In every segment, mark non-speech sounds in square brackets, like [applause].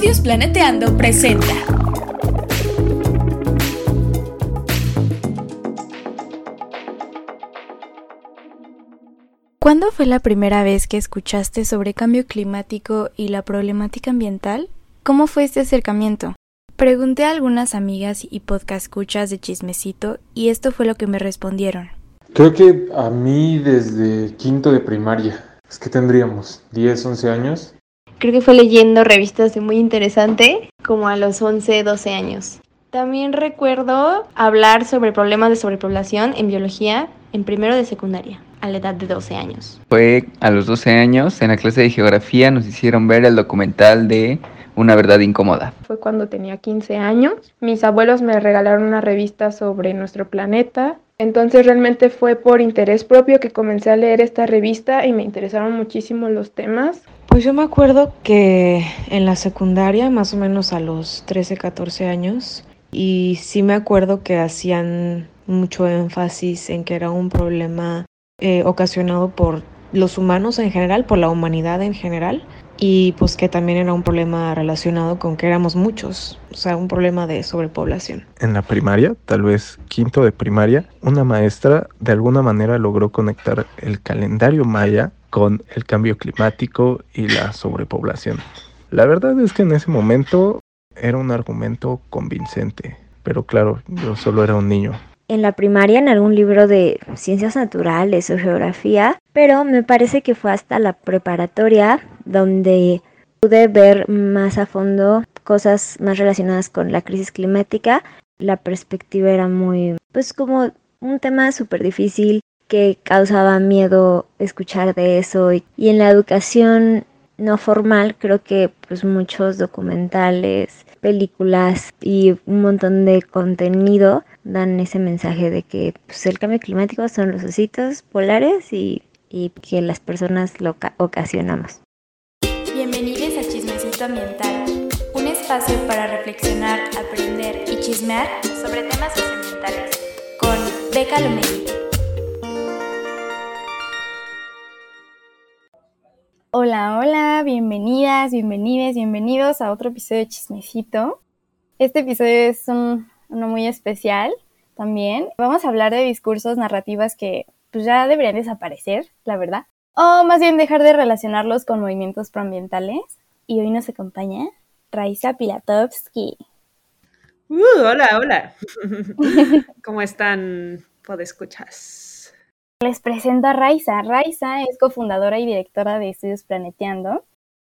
Estudios Planeteando presenta. ¿Cuándo fue la primera vez que escuchaste sobre cambio climático y la problemática ambiental? ¿Cómo fue este acercamiento? Pregunté a algunas amigas y podcast escuchas de chismecito y esto fue lo que me respondieron. Creo que a mí desde quinto de primaria. Es que tendríamos 10, 11 años. Creo que fue leyendo revistas de muy interesante, como a los 11, 12 años. También recuerdo hablar sobre problemas de sobrepoblación en biología en primero de secundaria, a la edad de 12 años. Fue a los 12 años, en la clase de geografía nos hicieron ver el documental de Una verdad incómoda. Fue cuando tenía 15 años. Mis abuelos me regalaron una revista sobre nuestro planeta. Entonces realmente fue por interés propio que comencé a leer esta revista y me interesaron muchísimo los temas. Pues yo me acuerdo que en la secundaria, más o menos a los 13, 14 años, y sí me acuerdo que hacían mucho énfasis en que era un problema eh, ocasionado por los humanos en general, por la humanidad en general, y pues que también era un problema relacionado con que éramos muchos, o sea, un problema de sobrepoblación. En la primaria, tal vez quinto de primaria, una maestra de alguna manera logró conectar el calendario maya con el cambio climático y la sobrepoblación. La verdad es que en ese momento era un argumento convincente, pero claro, yo solo era un niño. En la primaria en algún libro de ciencias naturales o geografía, pero me parece que fue hasta la preparatoria donde pude ver más a fondo cosas más relacionadas con la crisis climática. La perspectiva era muy, pues como un tema súper difícil que causaba miedo escuchar de eso y, en la educación no formal creo que pues muchos documentales, películas y un montón de contenido dan ese mensaje de que pues, el cambio climático son los ositos polares y, y que las personas lo ocasionamos. Bienvenidos a Chismecito Ambiental, un espacio para reflexionar, aprender y chismear sobre temas socioambientales con Beca Lomelí. Hola, hola, bienvenidas, bienvenidos, bienvenidos a otro episodio de Chismecito. Este episodio es uno muy especial también. Vamos a hablar de discursos, narrativas que pues, ya deberían desaparecer, la verdad. O más bien dejar de relacionarlos con movimientos proambientales. Y hoy nos acompaña Raisa Pilatovsky. Uh, hola, hola. [laughs] ¿Cómo están? escuchas? Les presento a Raiza. Raiza es cofundadora y directora de Estudios Planeteando.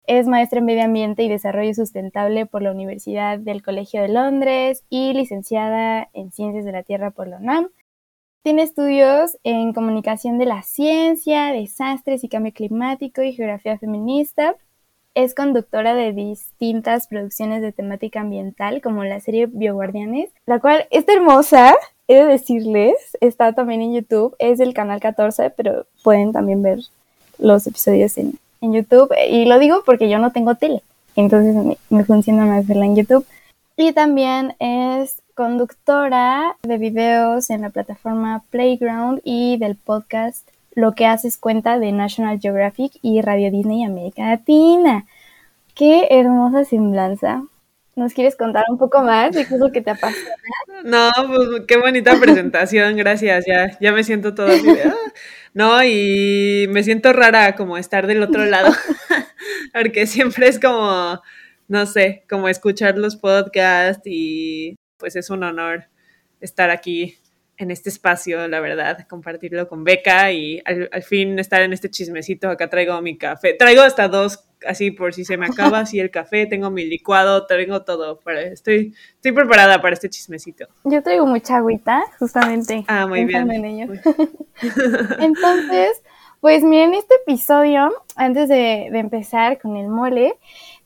Es maestra en Medio Ambiente y Desarrollo Sustentable por la Universidad del Colegio de Londres y licenciada en Ciencias de la Tierra por la UNAM. Tiene estudios en Comunicación de la Ciencia, Desastres y Cambio Climático y Geografía Feminista. Es conductora de distintas producciones de temática ambiental, como la serie Bioguardianes, la cual es hermosa, he de decirles, está también en YouTube, es del canal 14, pero pueden también ver los episodios en, YouTube. Y lo digo porque yo no tengo tele, entonces me, funciona más verla en YouTube. Y también es conductora de videos en la plataforma Playground y del podcast Lo que haces cuenta de National Geographic y Radio Disney América Latina. Qué hermosa semblanza. ¿Nos quieres contar un poco más de qué es lo que te apasiona? No, pues qué bonita presentación, gracias. Ya, ya me siento todo ah". No, y me siento rara como estar del otro lado, [laughs] porque siempre es como, no sé, como escuchar los podcasts y pues es un honor estar aquí en este espacio, la verdad, compartirlo con Beca y al, fin estar en este chismecito. Acá traigo mi café. Traigo hasta dos, así por si se me acaba así el café, tengo mi licuado, traigo todo. Para, estoy, estoy preparada para este chismecito. Yo traigo mucha agüita, justamente. Ah, muy bien. [laughs] Entonces, pues miren, este episodio, antes de, empezar con el mole,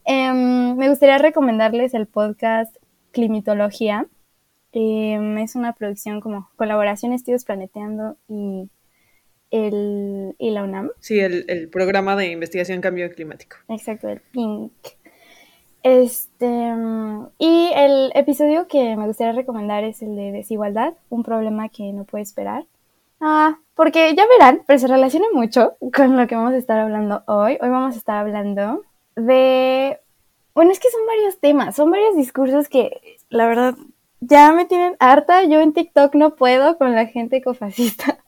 em, me gustaría recomendarles el podcast Climatología Em, es una producción como colaboración Estudios Planeteando y, el, y la UNAM. Sí, el, programa de investigación cambio climático. Exacto, el PINC. Este, y el episodio que me gustaría recomendar es el de desigualdad, un problema que no puede esperar. Ah, porque ya verán, pero se relaciona mucho con lo que vamos a estar hablando hoy. Hoy vamos a estar hablando de Bueno, es que son varios temas, son varios discursos que, la verdad, ya me tienen harta. Yo en TikTok no puedo con la gente ecofascista,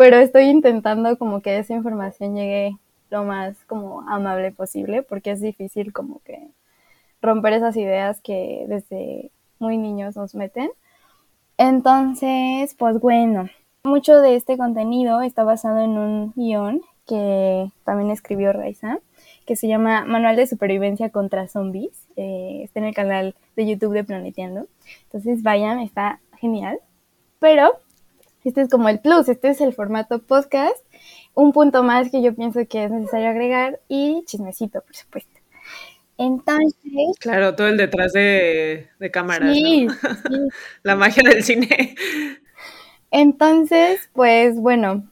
pero estoy intentando como que esa información llegue lo más como amable posible, porque es difícil como que romper esas ideas que desde muy niños nos meten. Entonces, pues bueno, mucho de este contenido está basado en un guion que también escribió Raiza, que se llama Manual de Supervivencia contra Zombies. Eh, está en el canal de YouTube de Planeteando. Entonces vayan, está genial. Pero este es como el plus, este es el formato podcast. Un punto más que yo pienso que es necesario agregar y chismecito, por supuesto. Entonces. Claro, todo el detrás de, de cámaras. Sí, [laughs] La magia del cine. Entonces, pues bueno.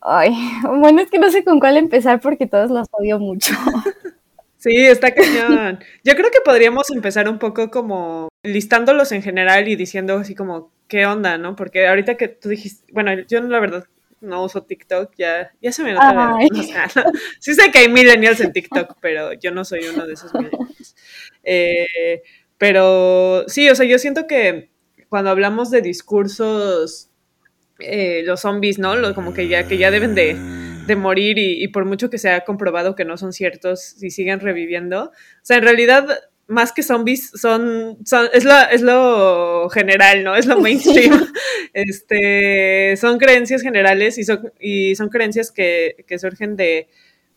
Ay, [laughs] bueno, es que no sé con cuál empezar porque todos los odio mucho. [laughs] Sí, está cañón. Yo creo que podríamos empezar un poco como listándolos en general y diciendo así como qué onda, ¿no? Porque ahorita que tú dijiste, bueno, yo la verdad no uso TikTok, ya, ya se me nota. [laughs] O sea, [laughs] sí sé que hay millennials en TikTok, pero yo no soy uno de esos millennials. Eh, pero sí, o sea, yo siento que cuando hablamos de discursos, eh, los zombies, ¿no? Los, como que ya, que ya deben de, de morir y, y, por mucho que se ha comprobado que no son ciertos y siguen reviviendo. O sea, en realidad más que zombies, son, son es, lo, es lo general, ¿no? Es lo [laughs] mainstream. este, son creencias generales y son, y son creencias que, que surgen de,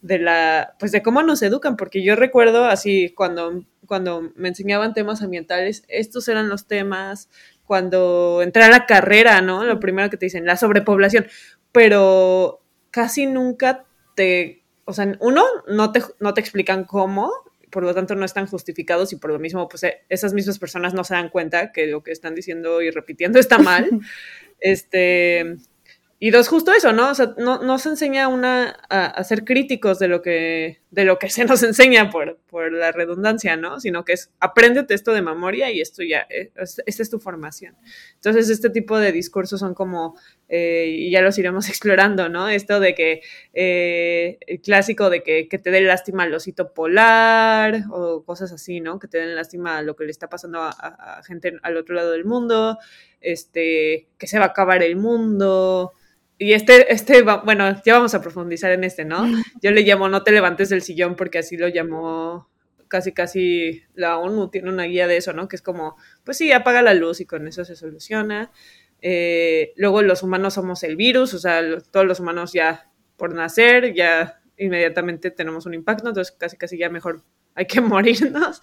de la, pues de cómo nos educan, porque yo recuerdo así cuando, cuando me enseñaban temas ambientales, estos eran los temas, cuando entré a la carrera, ¿no? Lo primero que te dicen, la sobrepoblación, pero casi nunca te, o sea, uno, no te, no te explican cómo, por lo tanto no están justificados y por lo mismo, pues eh, esas mismas personas no se dan cuenta que lo que están diciendo y repitiendo está mal. [laughs] este, y dos, justo eso, ¿no? O sea, no, no se enseña una a, ser críticos de lo que, de lo que se nos [laughs] enseña por, por la redundancia, ¿no? Sino que es apréndete esto de memoria y esto ya, eh, esta es tu formación. Entonces, este tipo de discursos son como, eh, y ya los iremos [laughs] explorando, ¿no? Esto de que, eh, el clásico de que, que, te dé lástima al osito polar o cosas así, ¿no? Que te den lástima lo que le está pasando a, a, a gente al otro lado del mundo, este, que se va a acabar el mundo y este, este, bueno, ya vamos a profundizar en este, ¿no? Yo le llamo no te levantes del sillón porque así lo llamó casi, casi la ONU, tiene una guía de eso, ¿no? Que es como, pues sí, apaga la luz y con eso se soluciona. Eh, luego los humanos somos el virus, o sea, todos los humanos ya por nacer, ya inmediatamente tenemos un impacto, entonces casi, casi ya mejor hay que [laughs] morirnos.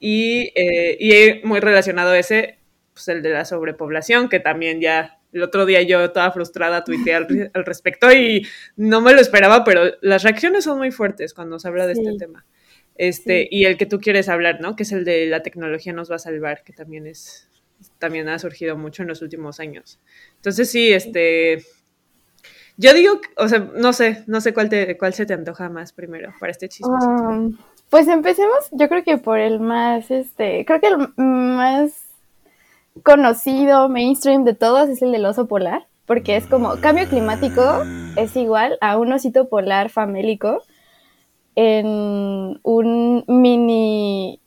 Y, eh, y muy relacionado ese, pues el de la sobrepoblación, que también ya el otro día yo toda frustrada tuiteé al, [laughs] al, respecto y no me lo esperaba, pero las reacciones son muy fuertes cuando se habla de este sí. este tema. Este, sí. y el que tú quieres hablar, ¿no? Que es el de la tecnología nos va a salvar, que también es, también ha surgido mucho en los últimos años. Entonces sí, este, yo digo, o sea, no sé, no sé cuál te, cuál se te antoja más primero para este chisme. Um, pues empecemos, yo creo que por el más, este, creo que el más conocido, mainstream de todos es el del oso polar, porque es como cambio climático es igual a un osito polar famélico en un mini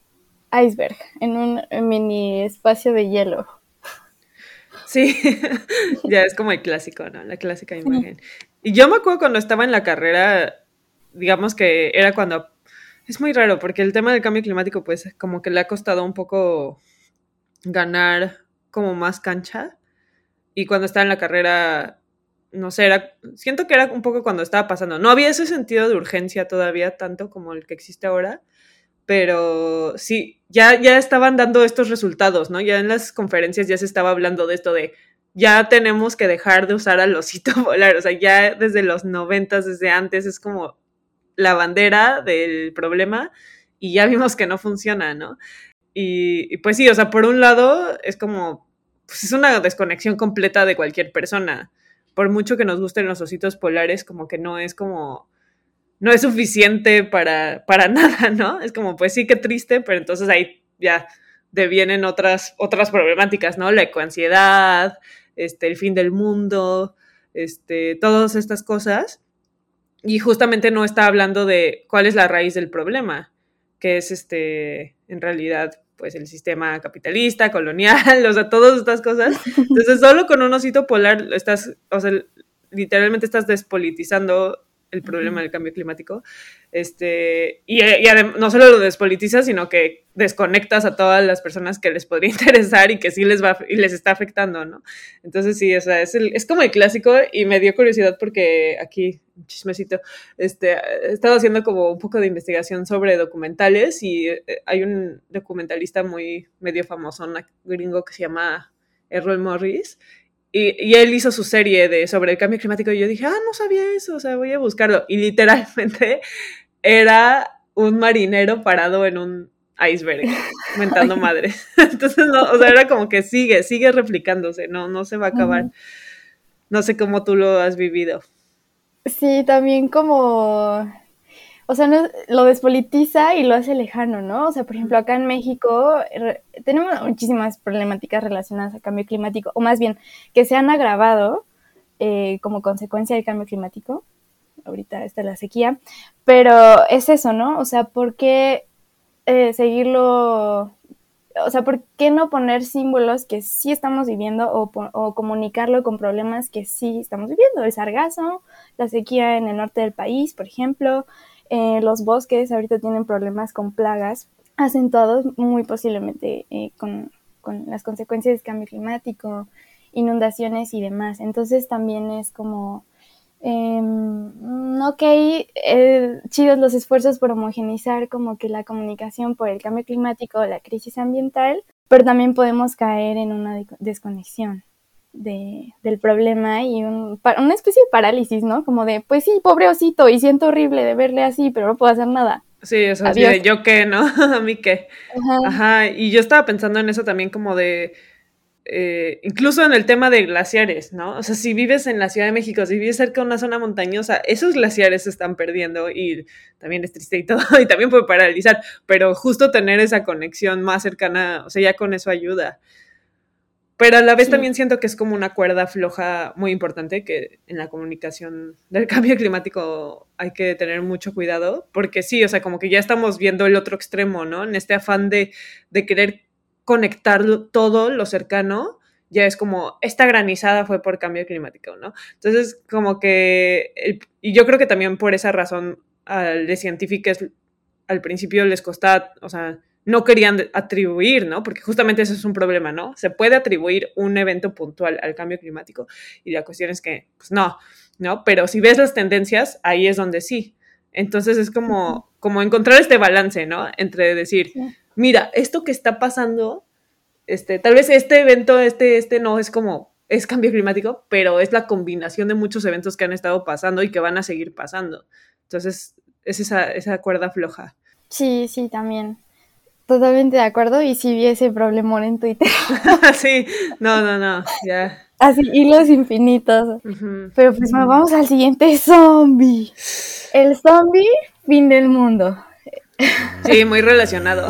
iceberg, en un mini espacio de hielo. Sí, [laughs] ya es como el clásico, ¿no? La clásica imagen. Y yo me acuerdo cuando estaba en la carrera, digamos que era cuando... Es muy raro porque el tema del cambio climático pues como que le ha costado un poco ganar como más cancha. Y cuando estaba en la carrera, no sé, era, siento que era un poco cuando estaba pasando. No había ese sentido de urgencia todavía tanto como el que existe ahora, pero sí, ya, ya estaban dando estos resultados, ¿no? Ya en las conferencias ya se estaba hablando de esto de ya tenemos que dejar de usar al osito [laughs] polar, o sea, ya desde los noventas, desde antes, es como la bandera del problema y ya vimos que no funciona, ¿no? Y, pues sí, o sea, por un lado es como, pues es una desconexión completa de cualquier persona. Por mucho que nos gusten los ositos polares, como que no es como, no es suficiente para, para [laughs] nada, ¿no? Es como, pues sí, qué triste, pero entonces ahí ya devienen otras, otras problemáticas, ¿no? La ecoansiedad, este, el fin del mundo, este, todas estas cosas. Y justamente no está hablando de cuál es la raíz del problema que es este, en realidad, pues el sistema capitalista, colonial, [laughs] o sea, todas estas cosas. Entonces, solo con un osito polar estás, o sea, literalmente estás despolitizando el problema del cambio climático. Este, y, no solo lo despolitizas, sino que desconectas a todas las personas que les podría [laughs] interesar y que sí les va y les está afectando, ¿no? Entonces sí, o sea, es, es como el clásico y me dio curiosidad porque aquí, chismecito, este, he estado haciendo como un poco de investigación sobre documentales y eh, hay un documentalista muy medio famoso, un gringo que se llama Errol Morris, y, él hizo su serie de, sobre el cambio climático y yo dije, ah, no sabía eso, o sea, voy a buscarlo. Y literalmente era un marinero parado en un iceberg, [laughs] mentando madre. [laughs] Entonces, no, o sea, era como que sigue, sigue replicándose, no, no se va a acabar. No sé cómo tú lo has vivido. Sí, también como o sea, lo despolitiza y lo hace lejano, ¿no? O sea, por ejemplo, acá en México tenemos muchísimas problemáticas relacionadas al cambio climático, o más bien que se han agravado eh, como consecuencia del cambio climático. Ahorita está la sequía, pero es eso, ¿no? O sea, ¿por qué eh, seguirlo? O sea, ¿por qué no poner símbolos que sí estamos viviendo o, o comunicarlo con problemas que sí estamos viviendo? El sargazo, la sequía en el norte del país, por ejemplo, eh, los bosques ahorita tienen problemas con plagas acentuados muy posiblemente eh, con, las consecuencias del cambio climático, inundaciones y demás. Entonces también es como, em, ok, eh, chidos los esfuerzos por homogenizar como que la comunicación por el cambio climático o la crisis ambiental, pero también podemos caer en una desconexión de, del problema y un, una especie de parálisis, ¿no? Como de, pues sí, pobre osito, y siento horrible de verle así, pero no puedo hacer nada. Sí, o sea, de yo qué, ¿no? [laughs] A mí qué. Ajá. y yo estaba pensando en eso también como de, eh, incluso en el tema de glaciares, ¿no? O sea, si vives en la Ciudad de México, si vives cerca de una zona montañosa, esos glaciares se están perdiendo y también es triste y todo, [laughs] y también puede paralizar, pero justo tener esa conexión más cercana, o sea, ya con eso ayuda. Pero a la vez también siento que es como una cuerda floja muy importante que en la comunicación del [laughs] cambio climático hay que tener mucho cuidado, porque sí, o sea, como que ya estamos viendo el otro extremo, ¿no? En este afán de, de querer conectar todo lo cercano, ya es como, esta granizada fue por cambio climático, ¿no? Entonces, como que, y yo creo que también por esa razón, al de científicos al principio les costaba, o sea, no querían atribuir, ¿no? Porque justamente eso es un problema, ¿no? Se puede atribuir un evento puntual al cambio climático y la cuestión es que, pues no, ¿no? Pero si ves las tendencias, ahí es donde sí. Entonces es como, como encontrar este balance, ¿no? Entre decir, mira, esto que está pasando, este, tal vez este evento, este, este no es como, es cambio climático, pero es la combinación de muchos eventos que han estado pasando y que van a seguir pasando. Entonces, es esa, esa cuerda floja. Sí, sí, también. Totalmente de acuerdo y si vi ese problemón en Twitter. [laughs] sí, no, no, no, ya. Así, hilos infinitos. Pero pues vamos al siguiente zombie. El zombie, fin del mundo. Sí, muy relacionado.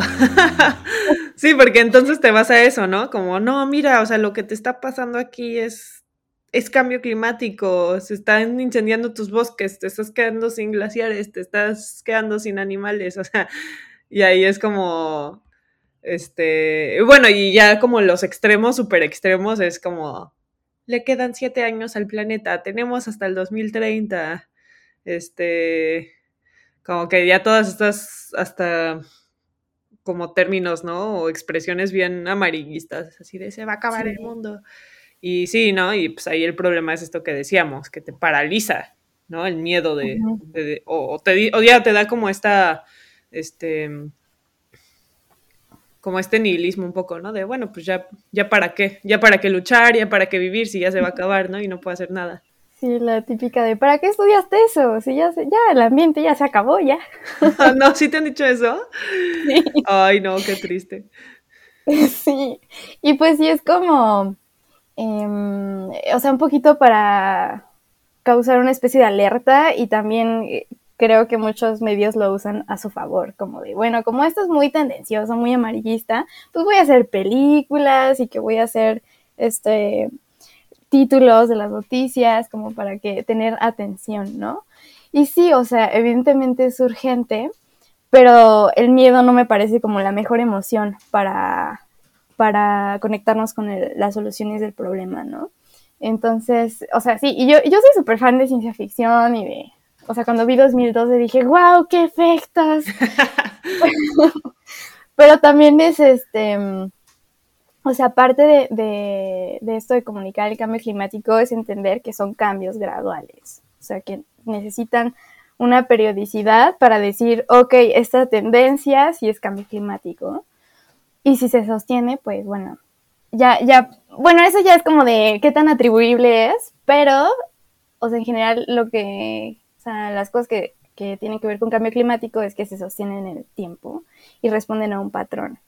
[laughs] sí, porque entonces te vas a eso, ¿no? Como, no, mira, o sea, lo que te está pasando aquí es, es cambio climático, se están incendiando tus bosques, te estás quedando sin glaciares, te estás quedando sin animales, o sea, y ahí es como, este, bueno, y ya como los extremos, super extremos, es como, le quedan siete años al planeta, tenemos hasta el 2030, este, como que ya todas estas, hasta como términos, ¿no? O expresiones bien amarillistas, así de se va a acabar el mundo. Y sí, ¿no? Y pues ahí el problema es esto que decíamos, que te paraliza, ¿no? El miedo de, o, te, o ya te da como esta este, como este nihilismo un poco, ¿no? De, bueno, pues ya, ya para qué, ya para qué luchar, ya para qué vivir si ya se va a acabar, ¿no? Y no puedo hacer nada. Sí, la típica de, ¿para qué estudiaste eso? Si ya, ya el ambiente ya se acabó, ya. [laughs] no, ¿sí te han dicho eso? Sí. Ay, no, qué triste. [laughs] Sí, y pues sí es como, em, o sea, un poquito para causar una especie de alerta y también eh, creo que muchos medios lo usan a su favor, como de, bueno, como esto es muy tendencioso, muy amarillista, pues voy a hacer películas y que voy a hacer este títulos de las noticias como para que tener atención, ¿no? Y sí, o sea, evidentemente es urgente, pero el miedo no me parece como la mejor emoción para, para conectarnos con las soluciones del problema, ¿no? Entonces, o sea, sí, y yo, yo soy súper fan de ciencia ficción y de, o sea, cuando vi 2012 dije, wow, qué efectos. [laughs] [laughs] pero también es este, o sea, parte de, de, de, esto de comunicar el cambio climático es entender que son cambios graduales, o sea, que necesitan una periodicidad para decir, ok, esta tendencia sí es cambio climático. Y si se sostiene, pues bueno, ya, ya, bueno, eso ya es como de qué tan atribuible es, pero, o sea, en general lo que, sea, las cosas que, que tienen que ver con cambio climático es que se sostienen en el tiempo y responden a un patrón.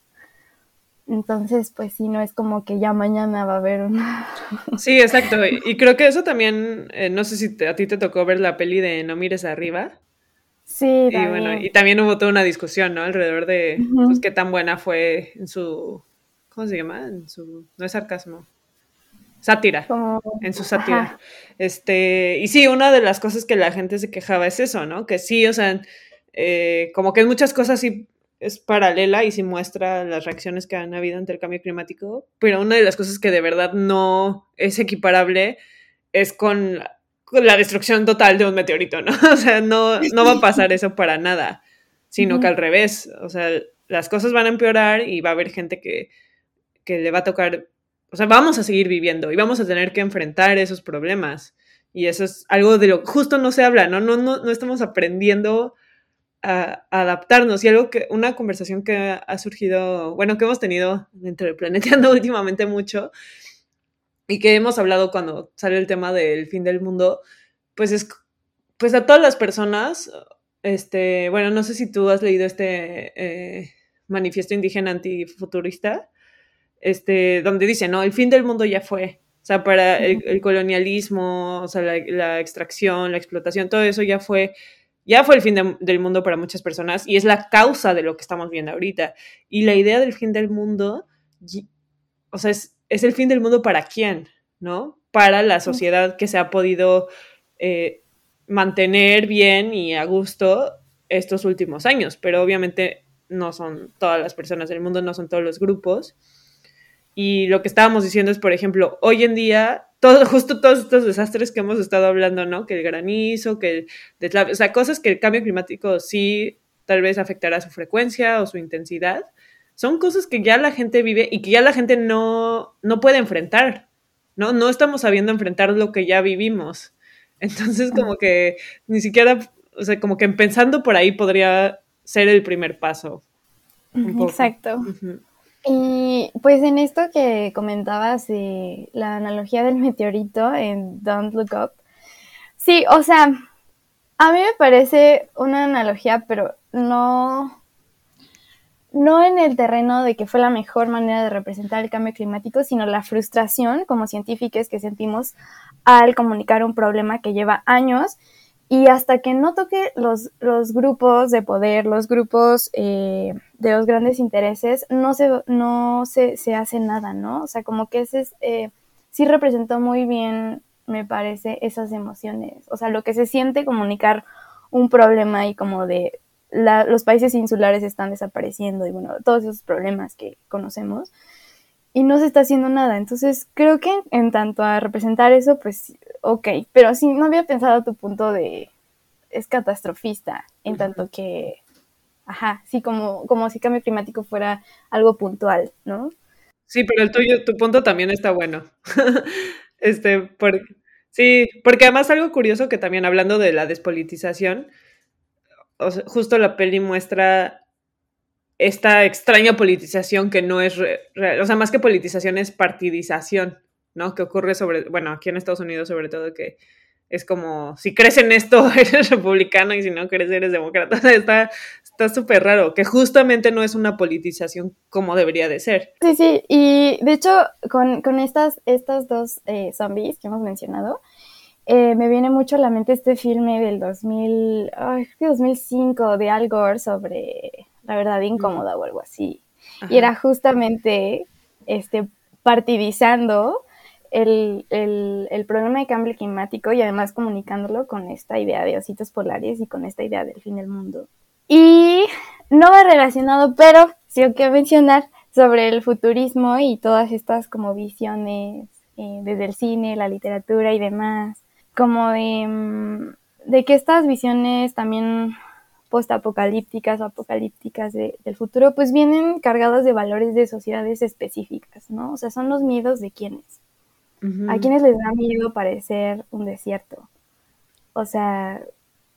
Entonces, pues sí, no es como que ya mañana va a haber una... [laughs] Sí, exacto. Y creo que eso también, eh, no sé si a ti te tocó ver la peli de No mires arriba. Sí, y bueno, y también hubo toda una discusión, ¿no? Alrededor de pues, qué tan buena fue en su... ¿Cómo se llama? En su... No es sarcasmo. Sátira. En su sátira. Este, y sí, una de las cosas que la gente se quejaba es eso, ¿no? Que sí, o sea, eh, como que en muchas cosas sí es paralela y sí muestra las reacciones que han habido ante el cambio climático, pero una de las cosas que de verdad no es equiparable es con, la destrucción total de un meteorito, ¿no? [laughs] O sea, no, no va a pasar eso para nada, sino que al revés, o sea, las cosas van a empeorar y va a haber gente que, que le va a tocar, o sea, vamos a seguir viviendo y vamos a tener que enfrentar esos problemas. Y eso es algo de lo que justo no se habla, ¿no? No, no, no estamos aprendiendo a, adaptarnos. Y algo que, una conversación que ha surgido, bueno, que hemos tenido entre Planeteando [laughs] últimamente mucho y que hemos hablado cuando sale el tema del fin del mundo, pues es, pues a todas las personas, este, bueno, no sé si tú has leído este eh, manifiesto indígena antifuturista, este, donde dice, no, el fin del mundo ya fue. O sea, para el, colonialismo, o sea, la, la, extracción, la explotación, todo eso ya fue ya fue el fin del mundo para muchas personas y es la causa de lo que estamos viendo ahorita. Y la idea del fin del mundo, o sea, es, el fin del mundo para quién, ¿no? Para la sociedad que se ha podido eh, mantener bien y a gusto estos últimos años, pero obviamente no son todas las personas del mundo, no son todos los grupos. Y lo que estábamos diciendo es, por ejemplo, hoy en día, todo, [laughs] justo todos estos desastres que hemos estado hablando, ¿no? Que el granizo, que el o sea, cosas que el cambio climático sí tal vez afectará su frecuencia o su intensidad, son cosas que ya la gente vive y que ya la gente no, no puede enfrentar, ¿no? No estamos sabiendo enfrentar lo que ya vivimos. Entonces, como que ni siquiera, o sea, como que pensando por ahí podría ser el primer paso. Exacto. Y pues en esto que comentabas de la analogía del meteorito en Don't Look Up, sí, o sea, a mí me parece una analogía, pero no, no en el terreno de que fue la mejor manera de representar el cambio climático, sino la frustración como científicos que sentimos al comunicar un problema que lleva años y hasta que no toque los, los grupos de poder, los grupos eh, de los grandes intereses, no se, no se, se, hace nada, ¿no? O sea, como que ese es, eh, sí representó muy bien, me parece, esas emociones. O sea, lo que se siente comunicar un problema y como de la, los países insulares están desapareciendo y bueno, todos esos problemas que conocemos y no se está haciendo nada. Entonces, creo que en tanto a representar eso, pues, ok, pero sí, no había pensado tu punto de es catastrofista, en tanto que, ajá, sí, como, como si cambio climático fuera algo puntual, ¿no? Sí, pero el tuyo, tu punto también está bueno. [laughs] este, por, sí, porque además algo curioso que también hablando de la despolitización, justo la peli muestra esta extraña politización que no es real, o sea, más que politización es partidización, ¿no? Que ocurre sobre, bueno, aquí en Estados Unidos sobre todo que es como, si crees en esto [laughs] eres republicano y si no crees eres demócrata, [laughs] está está súper raro, que justamente no es una politización como debería de ser. Sí, sí, y de hecho con, con estas, estas dos eh, zombies que hemos mencionado, eh, me viene mucho a la mente este filme del 2000, ay, 2005 de Al Gore sobre la verdad incómoda o algo así. Y era justamente este, partidizando el, el, problema de cambio climático y además comunicándolo con esta idea de ositos polares y con esta idea del fin del mundo. Y no va relacionado, pero sí hay que mencionar sobre el futurismo y todas estas como visiones eh, desde el cine, la literatura y demás, como de, mm, de que estas visiones también postapocalípticas o apocalípticas del futuro, pues vienen cargadas de valores de sociedades específicas, ¿no? O sea, son los miedos de quienes. A quienes les da miedo parecer un desierto. O sea,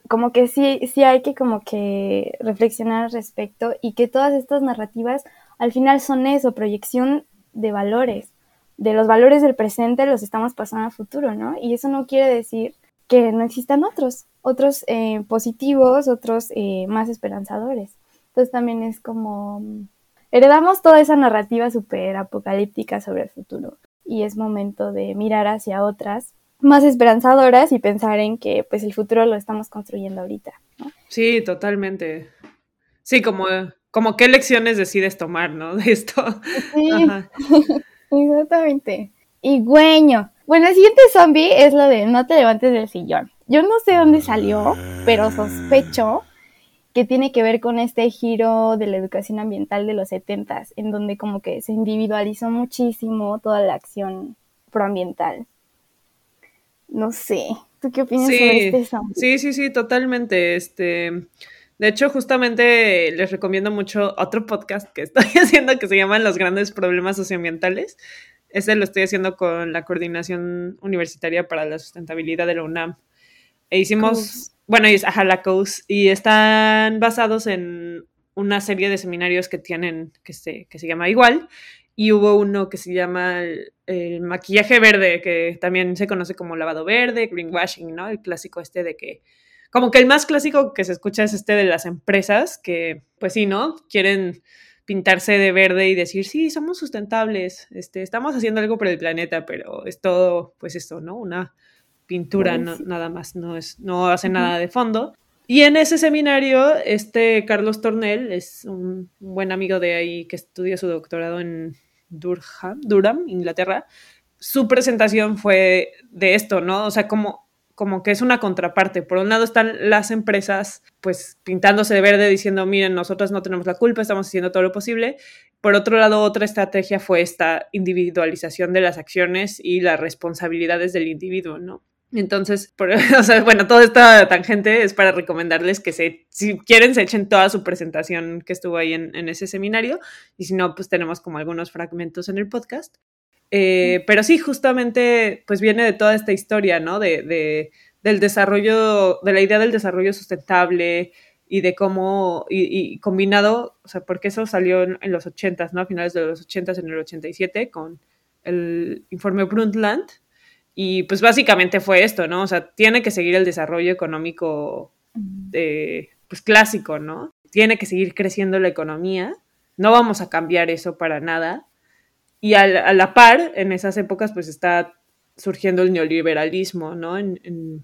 como que sí, sí hay que como que reflexionar al respecto y que todas estas narrativas al final son eso, proyección de valores. De los valores del presente los estamos pasando al futuro, ¿no? Y eso no quiere decir que no existan otros, otros eh, positivos, otros eh, más esperanzadores. Entonces también es como heredamos toda esa narrativa súper apocalíptica sobre el futuro y es momento de mirar hacia otras más esperanzadoras y pensar en que pues el futuro lo estamos construyendo ahorita. Sí, totalmente. Sí, como, como qué lecciones decides tomar, ¿no? [laughs] De esto. Sí, [laughs] exactamente. Y güeño. Bueno, el siguiente zombie es lo de no te levantes del sillón. Yo no sé dónde salió, pero sospecho que tiene que ver con este giro de la educación ambiental de los setentas, en donde como que se individualizó muchísimo toda la acción proambiental. No sé, ¿tú qué opinas sobre este zombie? Sí, sí, sí, totalmente. Este, de hecho, justamente les recomiendo mucho otro podcast que estoy [laughs] haciendo que se llama Los grandes problemas socioambientales. Ese lo estoy haciendo con la Coordinación Universitaria para la Sustentabilidad de la UNAM. E hicimos, bueno, es ajá, la COUS, y están basados en una serie de seminarios que tienen, que se, que se llama igual, y hubo uno que se llama el, maquillaje verde, que también se conoce como lavado verde, greenwashing, ¿no? El clásico este de que, como que el más clásico que se escucha es este de las empresas, que pues sí, ¿no? Quieren pintarse de verde y decir, sí, somos sustentables, este, estamos haciendo algo por el planeta, pero es todo, pues esto, ¿no? Una pintura nada más, no, es, no hace nada de fondo. Y en ese seminario, este Carlos Tornel es un buen amigo de ahí que estudia su doctorado en Durham, Durham, Inglaterra. Su presentación fue de esto, ¿no? O sea, como como que es una contraparte. Por un lado están las empresas pues pintándose de verde diciendo, miren, nosotros no tenemos la culpa, estamos haciendo todo lo posible. Por otro lado, otra estrategia fue esta individualización de las acciones y las responsabilidades del individuo, ¿no? Entonces, [laughs] o sea, bueno, toda esta tangente es para recomendarles que si quieren, se echen toda su presentación que estuvo ahí en, en ese seminario. Y si no, pues tenemos como algunos fragmentos en el podcast. Eh, pero sí, justamente, pues viene de toda esta historia, ¿no? De, de, del desarrollo, de la idea del desarrollo sustentable y de cómo, y, combinado, o sea, porque eso salió en, los 80, ¿no? A finales de los 80, en el 87, con el informe Brundtland. Y pues básicamente fue esto, ¿no? O sea, tiene que seguir el desarrollo económico de, pues clásico, ¿no? Tiene que seguir creciendo la economía. No vamos a cambiar eso para nada y a la, par, en esas épocas, pues está surgiendo el neoliberalismo, ¿no? En,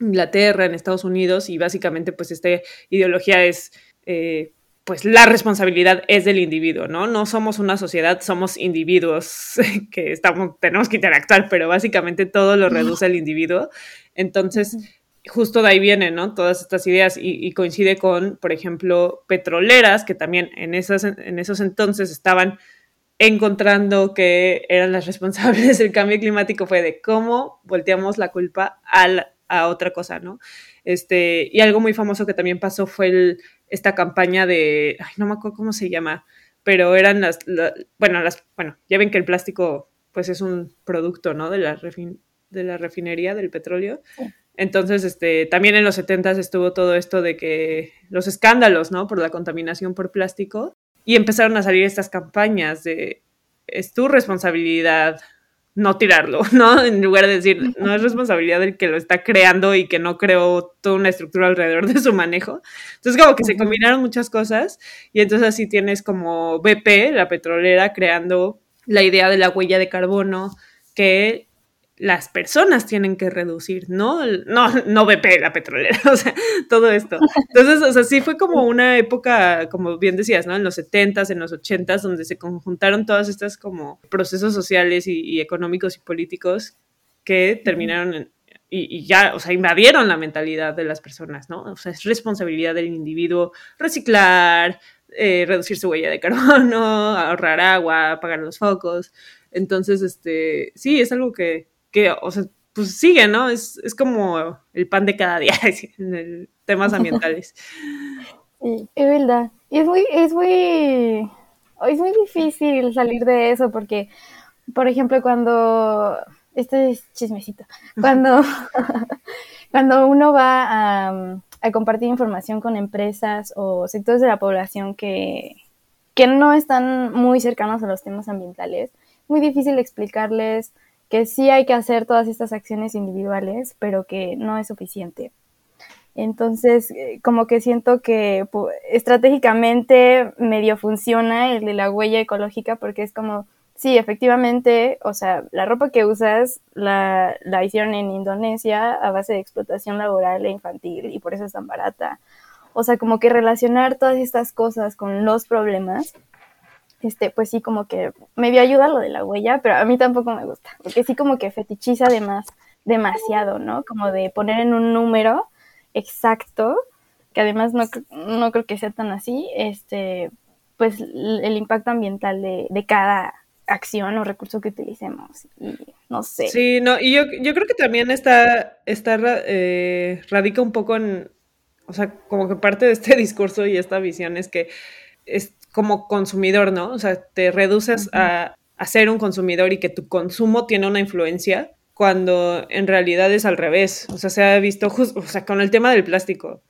Inglaterra, en Estados Unidos, y básicamente, pues esta ideología es, eh, pues la responsabilidad es del individuo, ¿no? No somos una sociedad, somos individuos [laughs] que estamos, tenemos que interactuar, pero básicamente todo lo reduce al individuo. Entonces, justo de ahí vienen, ¿no? Todas estas ideas y, y, coincide con, por ejemplo, petroleras, que también en, esas, en esos entonces estaban encontrando que eran las responsables del cambio climático fue de cómo volteamos la culpa a, otra cosa, ¿no? Este, y algo muy famoso que también pasó fue esta campaña de, ay, no me acuerdo cómo se llama, pero eran las, bueno, las, bueno, ya ven que el plástico pues es un producto, ¿no? De la, de la refinería del petróleo. Entonces, este, también en los 70 estuvo todo esto de que los escándalos, ¿no? Por la contaminación por plástico y empezaron a salir estas campañas de es tu responsabilidad no tirarlo, [laughs] ¿no? En lugar de decir, no es responsabilidad del que lo está creando y que no creó toda una estructura alrededor de su manejo. Entonces, como que se combinaron muchas cosas y entonces así tienes como BP, la petrolera, creando la idea de la huella de carbono que las personas tienen que reducir, ¿no? No, no BP, la petrolera, [laughs] o sea, todo esto. Entonces, o sea, sí fue como una época, como bien decías, ¿no? En los 70s, en los 80s, donde se conjuntaron todas estas como procesos sociales y, económicos y políticos que terminaron y, ya, o sea, invadieron la mentalidad de las personas, ¿no? O sea, es responsabilidad del individuo reciclar, eh, reducir su huella de carbono, [laughs] ahorrar agua, apagar los focos. Entonces, este, sí, es algo que, que o sea, pues sigue, ¿no? Es, es como el pan de cada día [laughs] en temas ambientales. es verdad. Y es muy, es muy, es muy difícil salir de eso porque, por ejemplo, cuando este es chismecito. Cuando, [laughs] cuando uno va a, compartir información con empresas o sectores de la población que, que no están muy cercanos a los temas ambientales, es muy difícil explicarles que sí hay que hacer todas estas acciones individuales, pero que no es suficiente. Entonces, eh, como que siento que estratégicamente medio funciona el de la huella ecológica porque es como Sí, efectivamente, o sea, la ropa que usas la, la, hicieron en Indonesia a base de explotación laboral e infantil y por eso es tan barata. O sea, como que relacionar todas estas cosas con los problemas, este, pues sí, como que medio ayuda lo de la huella, pero a mí tampoco me gusta, porque sí como que fetichiza además demasiado, ¿no? Como de poner en un número exacto, que además no, no creo que sea tan así, este, pues el impacto ambiental de, de cada acción o recurso que utilicemos. Y no sé. Sí, no, y yo, yo creo que también está, está eh, radica un poco en, o sea, como que parte de este [laughs] discurso y esta visión es que es como consumidor, ¿no? O sea, te reduces a, a ser un consumidor y que tu consumo tiene una influencia cuando en realidad es al revés. O sea, se ha visto, o sea, con el tema del plástico.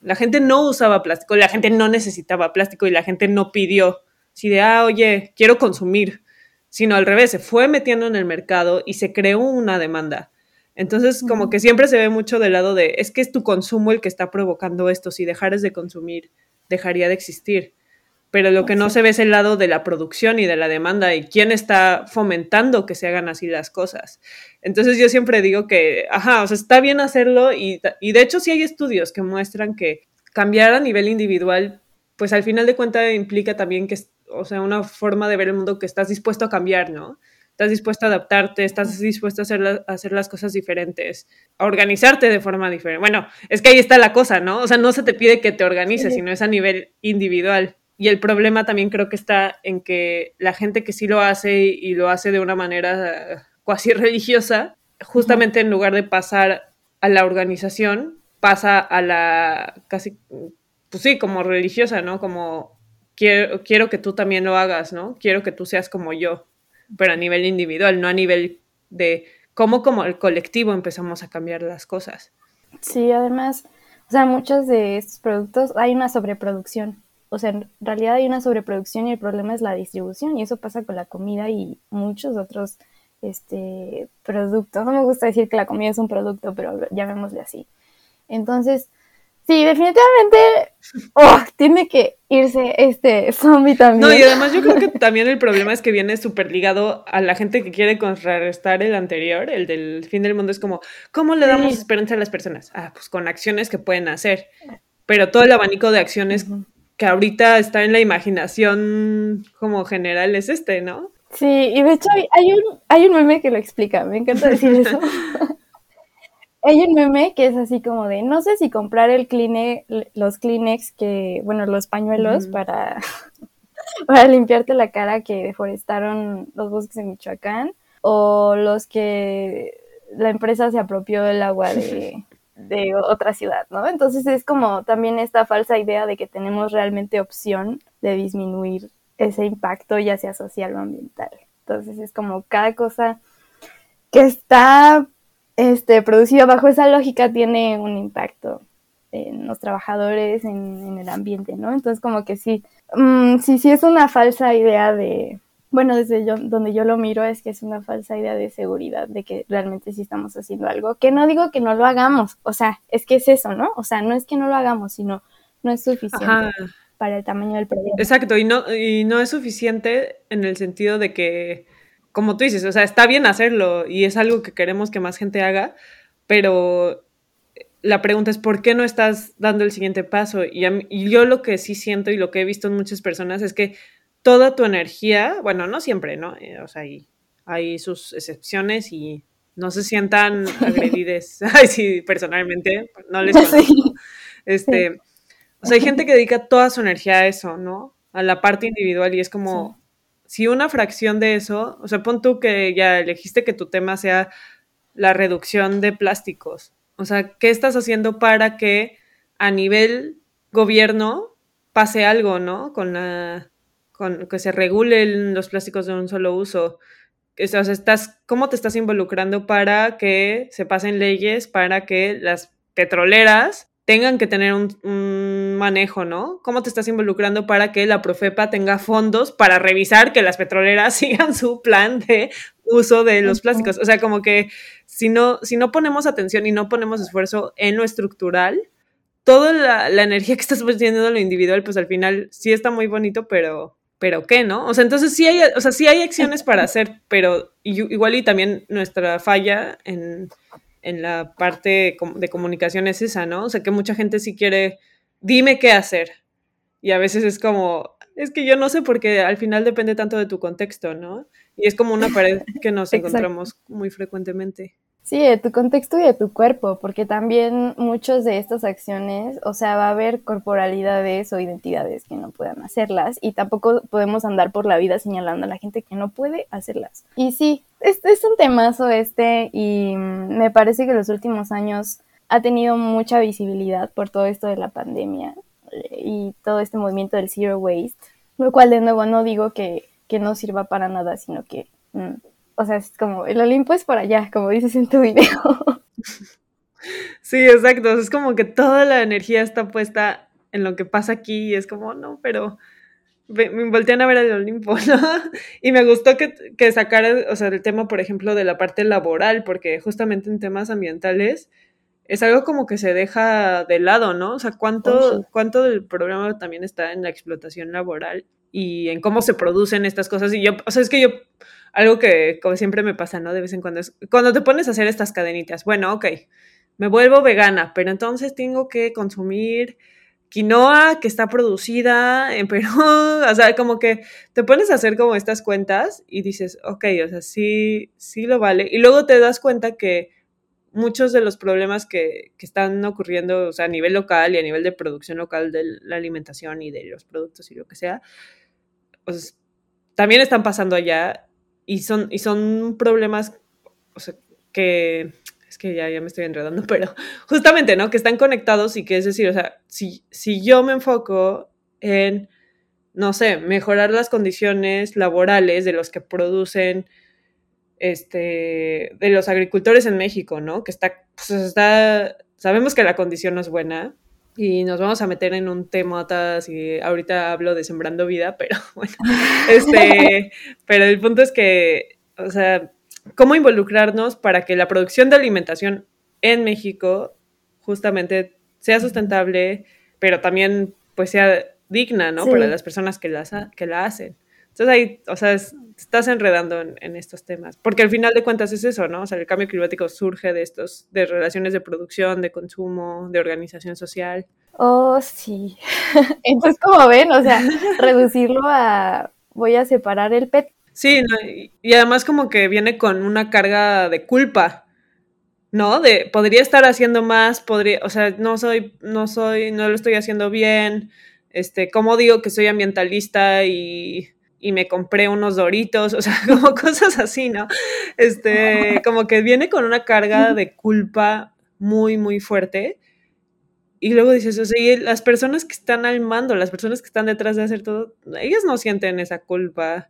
La gente no usaba plástico, la gente no necesitaba plástico y la gente no pidió. Si de, ah, oye, quiero consumir sino al revés, se fue metiendo en el mercado y se creó una demanda. Entonces, como que siempre se ve mucho del lado de, es que es tu consumo el que está provocando esto, si dejares de consumir, dejaría de existir. Pero lo que no se ve es el lado de la producción y de la demanda y quién está fomentando que se hagan así las cosas. Entonces yo siempre digo que, ajá, o sea, está bien hacerlo y, y de hecho sí hay estudios que muestran que cambiar a nivel individual, pues al final de cuentas implica también que o sea, una forma de ver el mundo que estás dispuesto a cambiar, ¿no? Estás dispuesto a adaptarte, estás dispuesto a hacer, hacer las cosas diferentes, a organizarte de forma diferente. Bueno, es que ahí está la cosa, ¿no? O sea, no se te pide que te organices, sino es a nivel individual. Y el problema también creo que está en que la gente que sí lo hace y lo hace de una manera cuasi [laughs] religiosa, justamente en lugar de pasar a la organización, pasa a la casi, pues sí, como religiosa, ¿no? Como quiero, que tú también lo hagas, ¿no? Quiero que tú seas como yo, pero a nivel individual, no a nivel de cómo como el colectivo empezamos a cambiar las cosas. Sí, además, o sea, muchos de estos productos hay una sobreproducción. O sea, en realidad hay una sobreproducción y el problema es la distribución y eso pasa con la comida y muchos otros este, productos. No me gusta decir que la comida es un producto, pero llamémosle así. Entonces, Sí, definitivamente oh, tiene que irse este zombie también. No, y además yo creo que también el problema es que viene súper ligado a la gente que quiere contrarrestar el anterior, el del fin del mundo. Es como, ¿cómo le damos esperanza a las personas? Ah, pues con acciones que pueden hacer. Pero todo el abanico de acciones que ahorita está en la imaginación como general es este, ¿no? Sí, y de hecho hay un, hay un meme que lo explica, me encanta decir eso. [laughs] Hay un meme que es así como de, no sé si comprar el Kleenex, los Kleenex que, bueno, los pañuelos para, [laughs] para limpiarte la cara que deforestaron los bosques en Michoacán, o los que la empresa se apropió del agua de, [laughs] de otra ciudad, ¿no? Entonces es como también esta falsa idea de que tenemos realmente opción de disminuir ese impacto, ya sea social o ambiental. Entonces es como cada cosa que está este, producido bajo esa lógica tiene un impacto en los trabajadores, en, el ambiente, ¿no? Entonces como que sí, mm, sí, sí es una falsa idea de, bueno, desde yo, donde yo lo miro es que es una falsa idea de seguridad, de que realmente sí estamos haciendo algo, que no digo que no lo hagamos, o sea, es que es eso, ¿no? O sea, no es que no lo hagamos, sino no es suficiente. para el tamaño del problema. Exacto, y no, y no es suficiente en el sentido de que como tú dices, o sea, está bien hacerlo y es algo que queremos que más gente haga, pero la pregunta es ¿por qué no estás dando el siguiente paso? Y, yo lo que sí siento y lo que he visto en muchas personas es que toda tu energía, bueno, no siempre, ¿no? Eh, o sea, hay, hay sus excepciones y no se sientan [laughs] agredides. [laughs] Ay, sí, personalmente, no les [laughs] conozco. Este, o sea, hay gente que dedica toda su energía a eso, ¿no? A la parte individual y es como, si una fracción de eso, o sea, pon tú que ya elegiste que tu tema sea la reducción de plásticos. O sea, ¿qué estás haciendo para que a nivel gobierno pase algo, ¿no? Con la, con que se regulen los plásticos de un solo uso. O sea, estás, ¿cómo te estás involucrando para que se pasen leyes para que las petroleras tengan que tener un, manejo, ¿no? ¿Cómo te estás involucrando para que la Profepa tenga fondos para revisar que las petroleras [laughs] sigan su plan de uso de los plásticos? O sea, como que si no, si no ponemos atención y no ponemos esfuerzo en lo estructural, toda la, energía que estás poniendo en lo individual, pues al final sí está muy bonito, pero, pero ¿qué, no? O sea, entonces sí hay, o sea, sí hay acciones para hacer, pero igual y también nuestra falla en en la parte de comunicación es esa, ¿no? O sea, que mucha gente sí quiere, dime qué hacer. Y a veces es como, es que yo no sé porque al final depende tanto de tu contexto, ¿no? Y es como una pared que nos [laughs] encontramos muy frecuentemente. Sí, de tu contexto y de tu cuerpo, porque también muchas de estas acciones, o sea, va a haber corporalidades o identidades que no puedan hacerlas y tampoco podemos andar por la vida señalando a la gente que no puede hacerlas. Y sí, es, un temazo este y me parece que los últimos años ha tenido mucha visibilidad por todo esto de la pandemia y todo este movimiento del zero waste, lo cual de nuevo no digo que, que no sirva para nada, sino que... Mm, o sea, es como, el Olimpo es por allá, como dices en tu video. [laughs] Sí, exacto. Es como que toda la energía está puesta en lo que pasa aquí y es como, no, pero me voltean a ver el Olimpo, [laughs] ¿no? Y me gustó que, que sacara, o sea, el tema, por ejemplo, de la parte laboral, porque justamente en temas ambientales es algo como que se deja de lado, ¿no? O sea, ¿cuánto, cuánto del programa también está en la explotación laboral y en cómo se producen estas cosas? Y yo, o sea, es que yo algo que como siempre me pasa, ¿no? De vez en cuando es, cuando te pones a hacer estas cadenitas, bueno, ok, me vuelvo vegana, pero entonces tengo que consumir quinoa que está producida en [laughs] Perú, o sea, como que te pones a hacer como estas cuentas y dices, ok, o sea, sí, sí lo vale. Y luego te das cuenta que muchos de los problemas que, que están ocurriendo, o sea, a nivel local y a nivel de producción local de la alimentación y de los productos y lo que sea, pues también están pasando allá y son, y son problemas o sea, que, es que ya, ya me estoy enredando, [laughs] pero justamente, ¿no? Que están conectados y que es decir, o sea, si, si yo me enfoco en, no sé, mejorar las condiciones laborales de los que producen, este, de los agricultores en México, ¿no? Que está, pues está, sabemos que la condición no es buena, y nos vamos a meter en un tema y ahorita hablo de sembrando vida, pero [laughs] bueno, este, [laughs] pero el punto es que, o sea, cómo involucrarnos para que la producción de alimentación en México justamente sea sustentable, pero también pues sea digna, ¿no? Para las personas que, las, que la hacen. Entonces ahí, o sea, estás enredando en, estos temas, porque al final de cuentas es eso, ¿no? O sea, el cambio climático surge de estos, de relaciones de producción, de consumo, de organización social. Oh, sí. [laughs] Entonces, como ven, o sea, [laughs] reducirlo a voy a separar el PET. Sí, y además como que viene con una carga de culpa, ¿no? De podría estar haciendo más, podría, o sea, no soy, no soy, no lo estoy haciendo bien, este, ¿cómo digo que soy ambientalista y y me compré unos doritos, [laughs] o sea, como cosas así, ¿no? Este, [laughs] como que viene con una carga de culpa muy, muy fuerte. Y luego dices, o sea, y las personas que están al mando, las personas que están detrás de hacer todo, ellas no sienten esa culpa.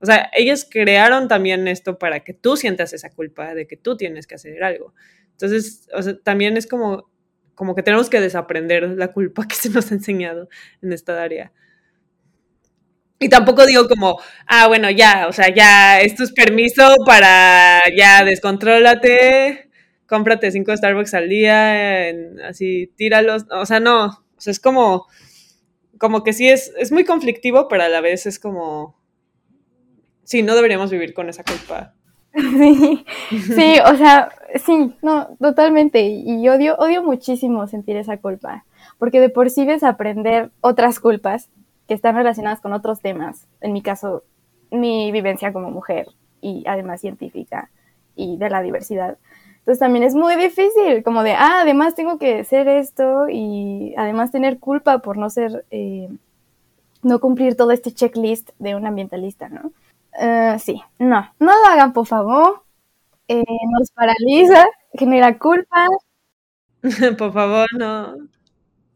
O sea, ellas crearon también esto para que tú sientas esa culpa de que tú tienes que hacer algo. Entonces, o sea, también es como, como que tenemos que desaprender la culpa [laughs] que se nos ha enseñado en esta área. Y tampoco digo como, ah, bueno, ya, o sea, ya, esto es permiso para, ya, descontrólate, cómprate cinco Starbucks al día, así, tíralos, o sea, no, o sea, es como, como que sí es, es muy conflictivo, pero a la vez es como, sí, no deberíamos vivir con esa culpa. [laughs] Sí, sí, o sea, sí, no, totalmente, y odio, odio muchísimo sentir esa culpa, porque de por sí desaprender otras culpas que están relacionadas con otros temas. En mi caso, mi vivencia como mujer y además científica y de la diversidad. Entonces también es muy difícil, como de, ah, además tengo que ser esto y además tener culpa por no ser, eh, no cumplir todo este checklist de un ambientalista, ¿no? Eh, sí, no, no lo hagan, por favor. Eh, nos paraliza, genera culpa. [laughs] por favor, no.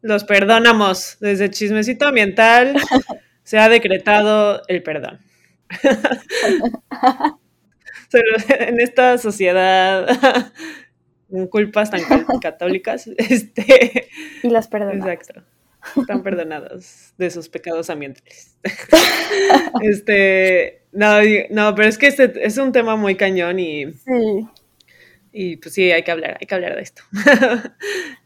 Los perdonamos. Desde Chismecito Ambiental [laughs] se ha decretado el perdón. [laughs] en esta sociedad [laughs] con culpas tan católicas, este... Y las perdonamos. Exacto. Están perdonados de sus pecados ambientales. este, no, no, pero es que este es un tema muy cañón y... Sí. Y pues sí, hay que hablar, hay que hablar de esto. [laughs]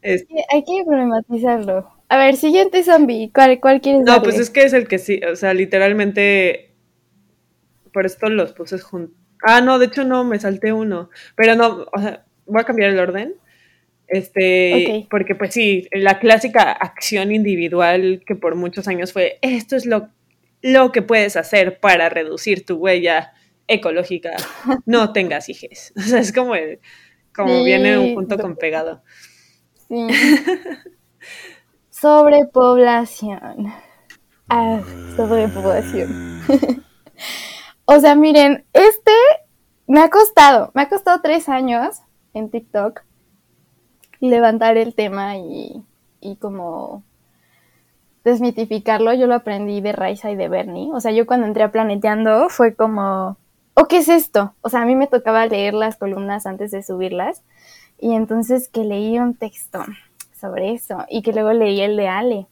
Hay que problematizarlo. A ver, siguiente zombie, ¿cuál, cuál quieres No, pues es que es el que sí, o sea, literalmente, por esto los puse juntos. Ah, no, de hecho no, me salté uno. Pero no, o sea, voy a cambiar el orden. Este, porque pues sí, la clásica acción individual que por muchos años fue, esto es lo, lo que puedes hacer para reducir tu huella ecológica, no tengas hijes. [laughs] O sea, es como, el, como viene un punto con pegado. Sí. [laughs] sobrepoblación. Ah, sobrepoblación. [laughs] o sea, miren, este me ha costado, me ha costado tres años en TikTok levantar el tema y, y como desmitificarlo. Yo lo aprendí de Raiza y de Bernie. O sea, yo cuando entré a Planeteando fue como, ¿o qué es esto? O sea, a mí me tocaba leer las columnas antes de subirlas. Y entonces que leí un texto sobre eso y que luego leí el de Ale.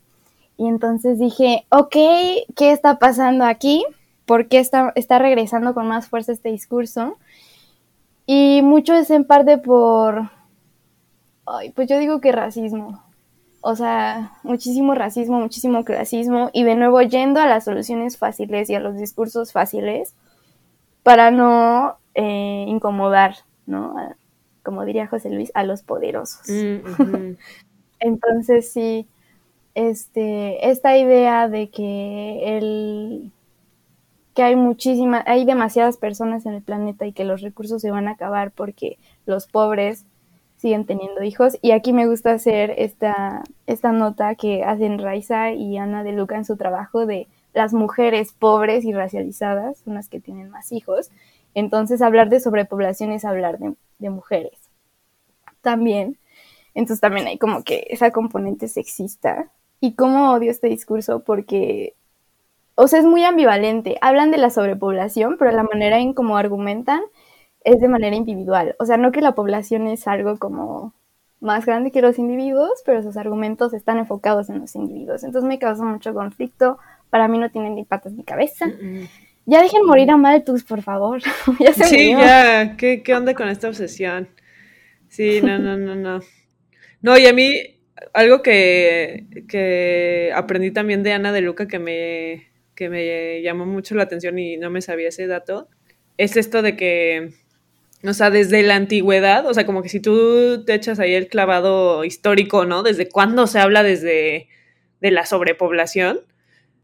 Y entonces dije, ok, ¿qué está pasando aquí? ¿Por qué está, está regresando con más fuerza este discurso? Y mucho es en parte por, ay, pues yo digo que racismo. O sea, muchísimo racismo, muchísimo clasismo y de nuevo yendo a las soluciones fáciles y a los discursos fáciles para no eh, incomodar, ¿no? como diría José Luis, a los poderosos. Mm, [laughs] Entonces sí, este, esta idea de que el que hay muchísimas, hay demasiadas personas en el planeta y que los recursos se van a acabar porque los pobres siguen teniendo hijos. Y aquí me gusta hacer esta, esta nota que hacen Raiza y Ana de Luca en su trabajo de las mujeres pobres y racializadas, son las que tienen más hijos. Entonces hablar de sobrepoblación es hablar de, mujeres. También. Entonces también hay como que esa componente sexista. Y cómo odio este discurso porque o sea, es muy ambivalente. Hablan de la sobrepoblación, pero la manera en cómo argumentan es de manera individual. O sea, no que la población es algo como más grande que los individuos, pero sus argumentos están enfocados en los individuos. Entonces me causa mucho conflicto. Para mí no tienen ni patas ni cabeza. Ya dejen morir a Malthus, por favor. [laughs] ya se sí, ya. ¿Qué, ¿Qué onda con esta obsesión? Sí, no, no, no, no. No, y a mí algo que, que aprendí también de Ana de Luca que me, que me llamó mucho la atención y no me sabía ese dato, es esto de que, o sea, desde la antigüedad, o sea, como que si tú te echas ahí el clavado histórico, ¿no? Desde cuándo se habla desde de la sobrepoblación.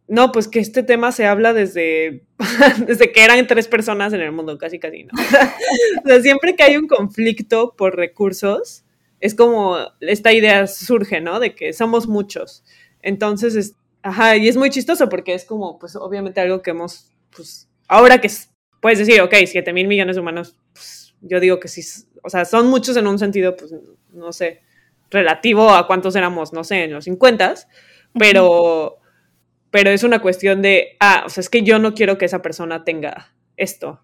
No, pues que este tema se habla desde, [laughs] desde que eran tres personas en el mundo, casi casi, ¿no? [laughs] o sea, siempre que hay un conflicto por recursos, es como esta idea surge, ¿no? De que somos muchos. Entonces, Ajá, y es muy chistoso porque es como, pues obviamente algo que hemos, pues, ahora que puedes decir, ok, 7 mil millones de humanos, pues yo digo que sí, o sea, son muchos en un sentido, pues, no sé, relativo a cuántos éramos, no sé, en los 50, pero, pero es una cuestión de, ah, o sea, es que yo no quiero que esa persona tenga esto,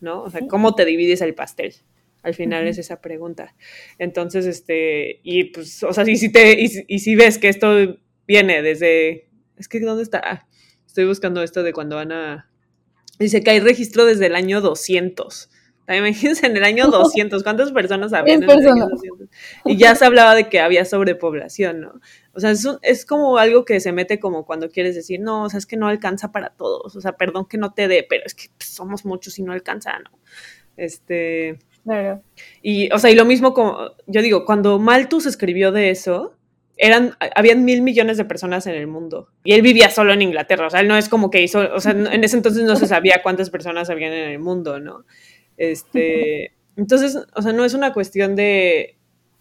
¿no? O sea, ¿cómo te divides el pastel? Al final es esa pregunta. Entonces, este, y pues, o sea, y si, te, y si ves que esto viene desde es que, ¿dónde está? Ah, estoy buscando esto de cuando Ana dice que hay registro desde el año 200. Imagínense en el año [laughs] 200, ¿cuántas personas había en el año 200? Y ya se hablaba de que había sobrepoblación, ¿no? O sea, es, es, como algo que se mete como cuando quieres decir, no, o sea, es que no alcanza para todos, o sea, perdón que no te dé, pero es que pues, somos muchos y no alcanza, ¿no? Este... Claro. Y, o sea, y lo mismo como, yo digo, cuando Malthus escribió de eso, eran, habían mil millones de personas en el mundo. Y él vivía solo en Inglaterra, o sea, él no es como que hizo, o sea, en ese entonces no se sabía cuántas personas habían en el mundo, ¿no? Este, Entonces, o sea, no es una cuestión de,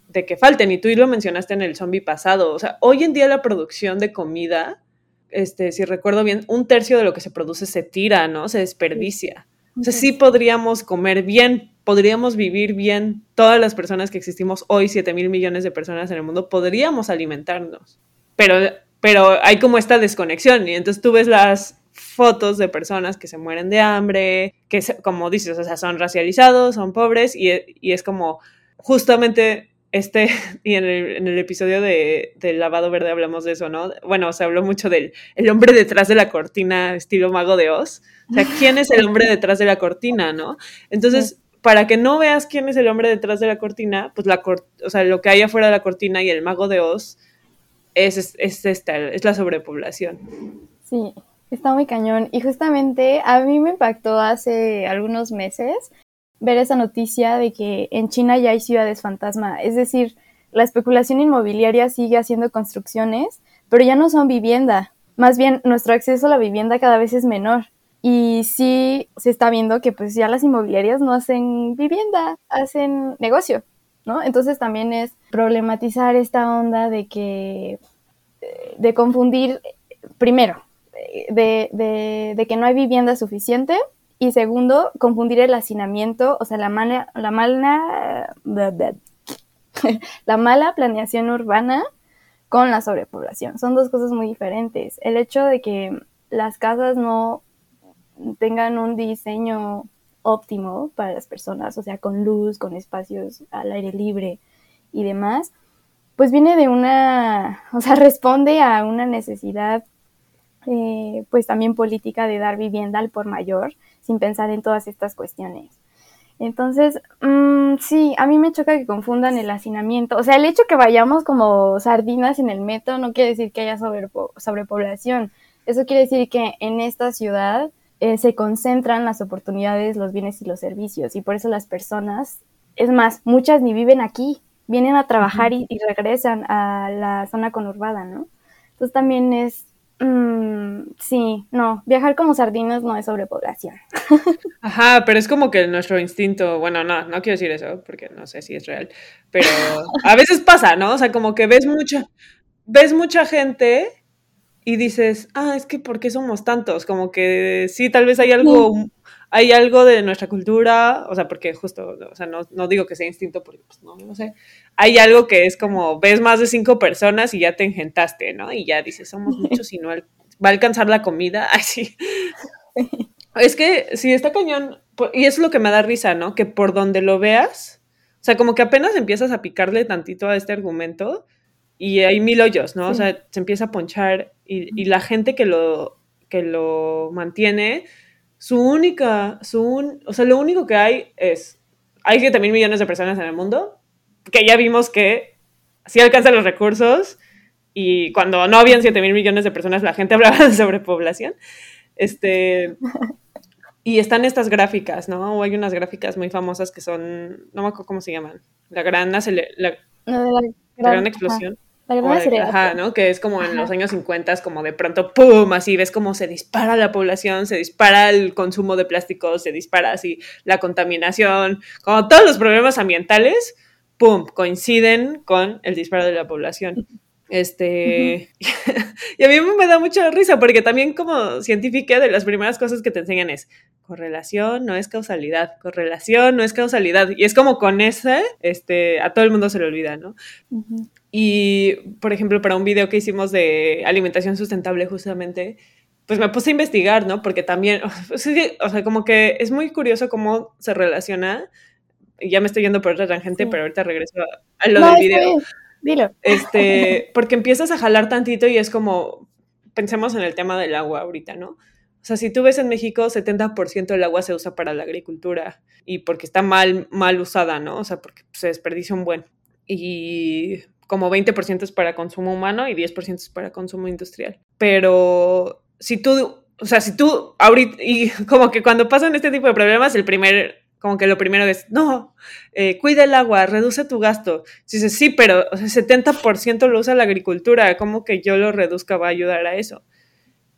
de que falten, y tú lo mencionaste en el zombie pasado, o sea, hoy en día la producción de comida, este, si recuerdo bien, un tercio de lo que se produce se tira, ¿no? Se desperdicia. O sea, sí podríamos comer bien, podríamos vivir bien. Todas las personas que existimos hoy, 7 mil millones de personas en el mundo, podríamos alimentarnos. Pero, pero hay como esta desconexión y entonces tú ves las fotos de personas que se mueren de hambre, que como dices, o sea, son racializados, son pobres y, y es como justamente este, [laughs] y en el, en el episodio de, del lavado verde hablamos de eso, ¿no? Bueno, se habló mucho del el hombre detrás de la cortina, estilo mago de Oz. O sea, ¿quién es el hombre detrás de la cortina, no? Entonces, para que no veas quién es el hombre detrás de la cortina, pues la o sea, lo que hay afuera de la cortina y el mago de Oz es, es, es esta, es la sobrepoblación. Sí, está muy cañón. Y justamente a mí me impactó hace algunos meses ver esa noticia de que en China ya hay ciudades fantasma. Es decir, la especulación inmobiliaria sigue haciendo construcciones, pero ya no son vivienda. Más bien, nuestro acceso a la vivienda cada vez es menor. Y sí se está viendo que pues ya las inmobiliarias no hacen vivienda, hacen negocio, ¿no? Entonces también es problematizar esta onda de que, de confundir, primero, de, de, que no hay vivienda suficiente y segundo, confundir el hacinamiento, o sea, la mala, la mala, [laughs] la mala planeación urbana con la sobrepoblación. Son dos cosas muy diferentes. El hecho de que las casas no tengan un diseño óptimo para las personas, o sea, con luz, con espacios al aire libre y demás, pues viene de una, o sea, [laughs] responde a una necesidad, eh, pues también política de dar vivienda al por mayor sin pensar en todas estas cuestiones. Entonces, mm, sí, a mí me choca que confundan el hacinamiento. O sea, el hecho que vayamos como sardinas en el metro no quiere decir que haya sobrepoblación. Eso quiere decir que en esta ciudad eh, se concentran las oportunidades, los bienes y los servicios. Y por eso las personas, es más, muchas ni viven aquí, vienen a trabajar y, y regresan a la zona conurbada, ¿no? Entonces también es Mm, sí, no, viajar como sardinas no es sobrepoblación. [laughs] Ajá, pero es como que nuestro instinto, bueno, no, no quiero decir eso porque no sé si es real, pero a veces pasa, ¿no? O sea, como que ves mucha, ves mucha gente y dices, ah, es que ¿por qué somos tantos? Como que sí, tal vez hay algo, hay algo de nuestra cultura, o sea, porque justo, o sea, no, no digo que sea instinto porque pues no, no sé, hay algo que es como, ves más de cinco personas y ya te engentaste, ¿no? Y ya dices, somos [laughs] muchos y no va a alcanzar la comida, [laughs] ay, sí. Es que sí, está cañón, y es lo que me da risa, ¿no? Que por donde lo veas, o sea, como que apenas empiezas a picarle tantito a este argumento y hay mil hoyos, ¿no? O sea, se empieza a ponchar y, y la gente que lo, que lo mantiene, su única, su un, o sea, lo único que hay es, hay 7 mil millones de personas en el mundo, que ya vimos que sí alcanzan los recursos y cuando no habían 7 mil millones de personas la gente [laughs] hablaba de sobrepoblación. Este, [laughs] y están estas gráficas, ¿no? O hay unas gráficas muy famosas que son, no me acuerdo cómo se llaman, la gran, la, la, la gran explosión. Ajá, ¿no? Que es como en los años 50, como de pronto, ¡pum! Así ves cómo se dispara la población, se dispara el consumo de plásticos, se dispara así la contaminación, como todos los problemas ambientales, ¡pum! coinciden con el disparo de la población. Este, [laughs] y a mí me da mucha risa porque también como científica de las primeras cosas que te enseñan es correlación no es causalidad, correlación no es causalidad. Y es como con ese, este, a todo el mundo se le olvida, ¿no? Y, por ejemplo, para un video que hicimos de alimentación sustentable justamente, pues me puse a investigar, ¿no? Porque también, [laughs] o sea, como que es muy curioso cómo se relaciona. Ya me estoy yendo por otra tangente, pero ahorita regreso a, lo del video. Dilo. Este, [laughs] porque empiezas a jalar tantito y es como, pensemos en el tema del agua ahorita, ¿no? O sea, si tú ves en México, 70% del agua se usa para la agricultura y porque está mal, mal usada, ¿no? O sea, porque se desperdicia un buen. Y como 20% es para consumo humano y 10% es para consumo industrial. Pero si tú, o sea, si tú ahorita, y [laughs] como que cuando pasan este tipo de problemas, el primer, como que lo primero es, no, eh, cuida el agua, reduce tu gasto. Si dices, sí, pero o sea, 70% lo usa la agricultura, ¿cómo que yo lo reduzca va a ayudar a eso?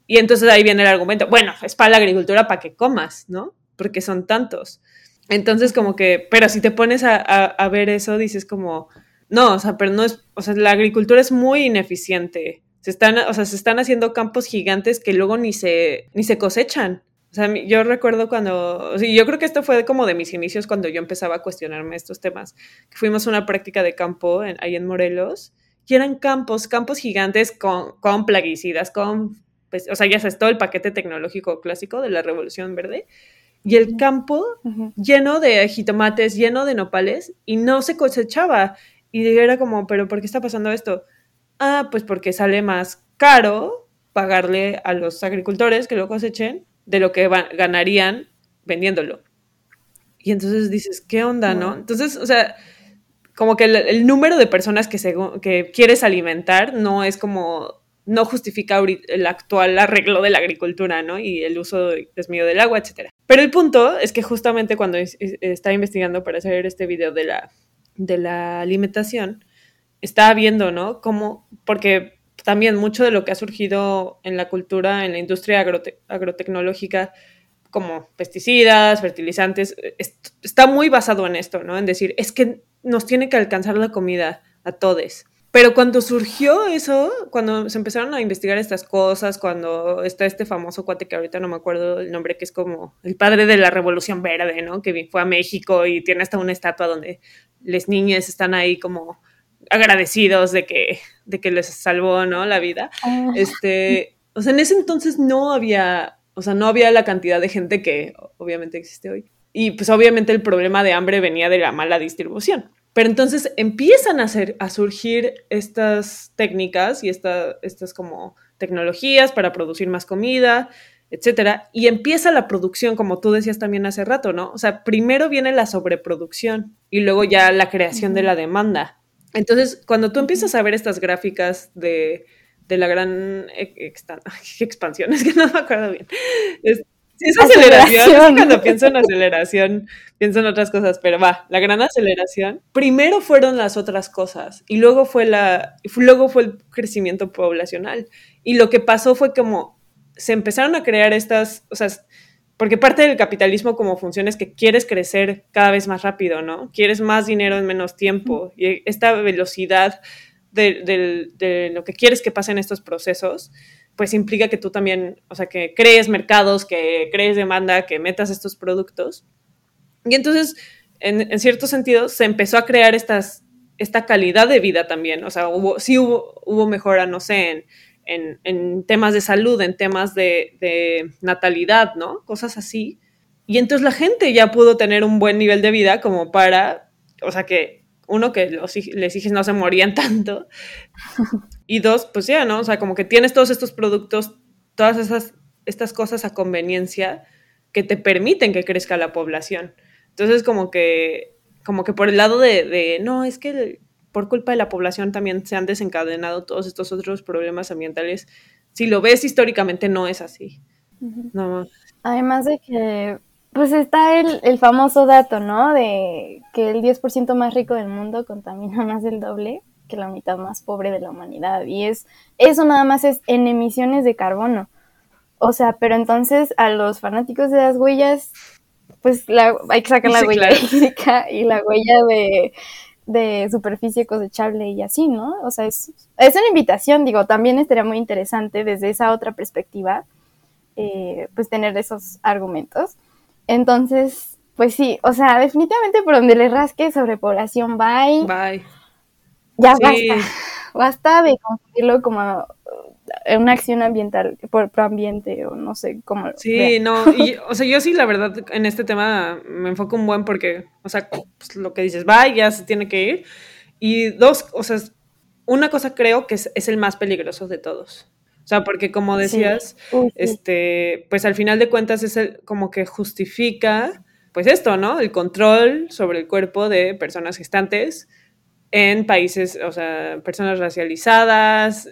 Y entonces ahí viene el argumento, bueno, es para la agricultura para que comas, ¿no? Porque son tantos. Entonces, como que, pero si te pones a, a, ver eso, dices como, no, o sea, pero no es, o sea, la agricultura es muy ineficiente. Se están, o sea, se están haciendo campos gigantes que luego ni se, ni se cosechan. O sea, yo recuerdo cuando, o sea, yo creo que esto fue como de mis inicios cuando yo empezaba a cuestionarme estos temas, fuimos a una práctica de campo ahí en Morelos, y eran campos, campos gigantes con, con plaguicidas, con, pues, o sea, ya sabes, todo el paquete tecnológico clásico de la Revolución Verde, y el campo lleno de jitomates, lleno de nopales, y no se cosechaba. Y era como, ¿pero por qué está pasando esto? Ah, pues porque sale más caro pagarle a los agricultores que lo cosechen de lo que ganarían vendiéndolo. Y entonces dices, ¿qué onda, no? Entonces, o sea, como que el, número de personas que, que quieres alimentar no es como, no justifica el actual arreglo de la agricultura, ¿no? Y el uso desmedido del agua, etcétera. Pero el punto es que justamente cuando estaba investigando para hacer este video de la, de la alimentación, estaba viendo, ¿no? Cómo, porque también mucho de lo que ha surgido en la cultura, en la industria agrotecnológica, como pesticidas, fertilizantes, está muy basado en esto, ¿no? En decir, es que nos tiene que alcanzar la comida a todos. Pero cuando surgió eso, cuando se empezaron a investigar estas cosas, cuando está este famoso cuate que ahorita no me acuerdo el nombre, que es como el padre de la Revolución Verde, ¿no? Que fue a México y tiene hasta una estatua donde las niñas están ahí como agradecidos de que, de que les salvó, ¿no? La vida. Ah. Este, o sea, en ese entonces no había, o sea, no había la cantidad de gente que obviamente existe hoy. Y pues obviamente el problema de hambre venía de la mala distribución. Pero entonces empiezan a, hacer, a surgir estas técnicas y estas como tecnologías para producir más comida, etcétera, y empieza la producción, como tú decías también hace rato, ¿no? O sea, primero viene la sobreproducción y luego ya la creación de la demanda. Entonces, cuando tú empiezas a ver estas gráficas de, la gran [laughs] expansión, es que no me acuerdo bien. Es, aceleración, cuando pienso en aceleración, pienso en otras cosas, pero va, la gran aceleración. Primero fueron las otras cosas y luego fue la, luego fue el crecimiento poblacional. Y lo que pasó fue como se empezaron a crear estas, o sea, porque parte del capitalismo como funciona es que quieres crecer cada vez más rápido, ¿no? Quieres más dinero en menos tiempo. Y esta velocidad de, lo que quieres que pasen estos procesos, pues implica que tú también, o sea, que crees mercados, que crees demanda, que metas estos productos. Y entonces, en, cierto sentido, se empezó a crear estas, esta calidad de vida también. O sea, hubo, sí hubo, hubo mejora, no sé, en en, temas de salud, en temas de, natalidad, ¿no? Cosas así. Y entonces la gente ya pudo tener un buen nivel de vida como para, o sea, que uno, que los, les hijos no se morían [laughs] tanto. Y dos, pues ya, ¿no? O sea, como que tienes todos estos productos, todas esas, estas cosas a conveniencia que te permiten que crezca la población. Entonces, como que, como que por el lado de, de no, es que por culpa de la población también se han desencadenado todos estos otros problemas ambientales. Si lo ves históricamente no es así. no. Además de que, pues está el, el famoso dato, ¿no? De que el 10% más rico del mundo contamina [laughs] más del doble que la mitad más pobre de la humanidad. Y es eso nada más es en emisiones de carbono. O sea, pero entonces a los fanáticos de las huellas, pues la, hay que sacar la huella física y la huella de de superficie cosechable y así, ¿no? O sea, es, es una invitación, digo, también estaría muy interesante desde esa otra perspectiva, eh, pues tener esos argumentos. Entonces, pues sí, o sea, definitivamente por donde le rasque sobrepoblación, bye. Bye. Ya basta. [laughs] Basta de confundirlo como una acción ambiental, por ambiente o no sé cómo. Sí, no, [laughs] y, o sea, yo sí, la verdad, en este tema me enfoco un buen porque, o sea, pues, lo que dices, va, ya se tiene que ir. Y dos, o sea, una cosa creo que es, el más peligroso de todos. O sea, porque como decías, este, pues al final de cuentas es el, como que justifica, pues esto, ¿no? El control sobre el cuerpo de personas gestantes en países, o sea, personas racializadas,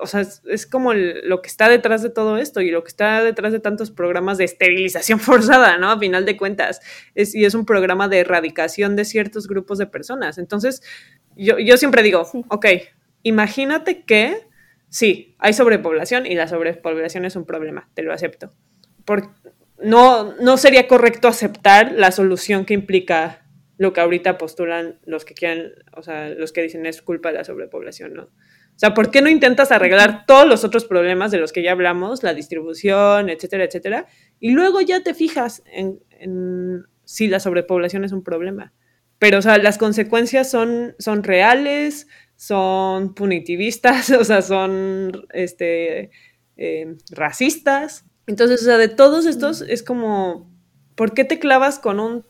o sea, es, como lo que está detrás de todo esto y lo que está detrás de tantos programas de esterilización [laughs] forzada, ¿no? A final de cuentas, es, y es un programa de erradicación de ciertos grupos de personas. Entonces, yo, siempre digo, ok, imagínate que sí, hay sobrepoblación y la sobrepoblación es un problema, te lo acepto. Por, no, no sería correcto aceptar la solución que implica lo que ahorita postulan los que quieren, o sea, los que dicen es culpa de la sobrepoblación, ¿no? O sea, ¿por qué no intentas arreglar todos los otros problemas de los que ya hablamos, la distribución, etcétera, etcétera? Y luego ya te fijas en, en si la sobrepoblación es un problema. Pero, o sea, las consecuencias son, son reales, son punitivistas, [laughs] o sea, son este, eh, racistas. Entonces, o sea, de todos estos es como, ¿por qué te clavas con un,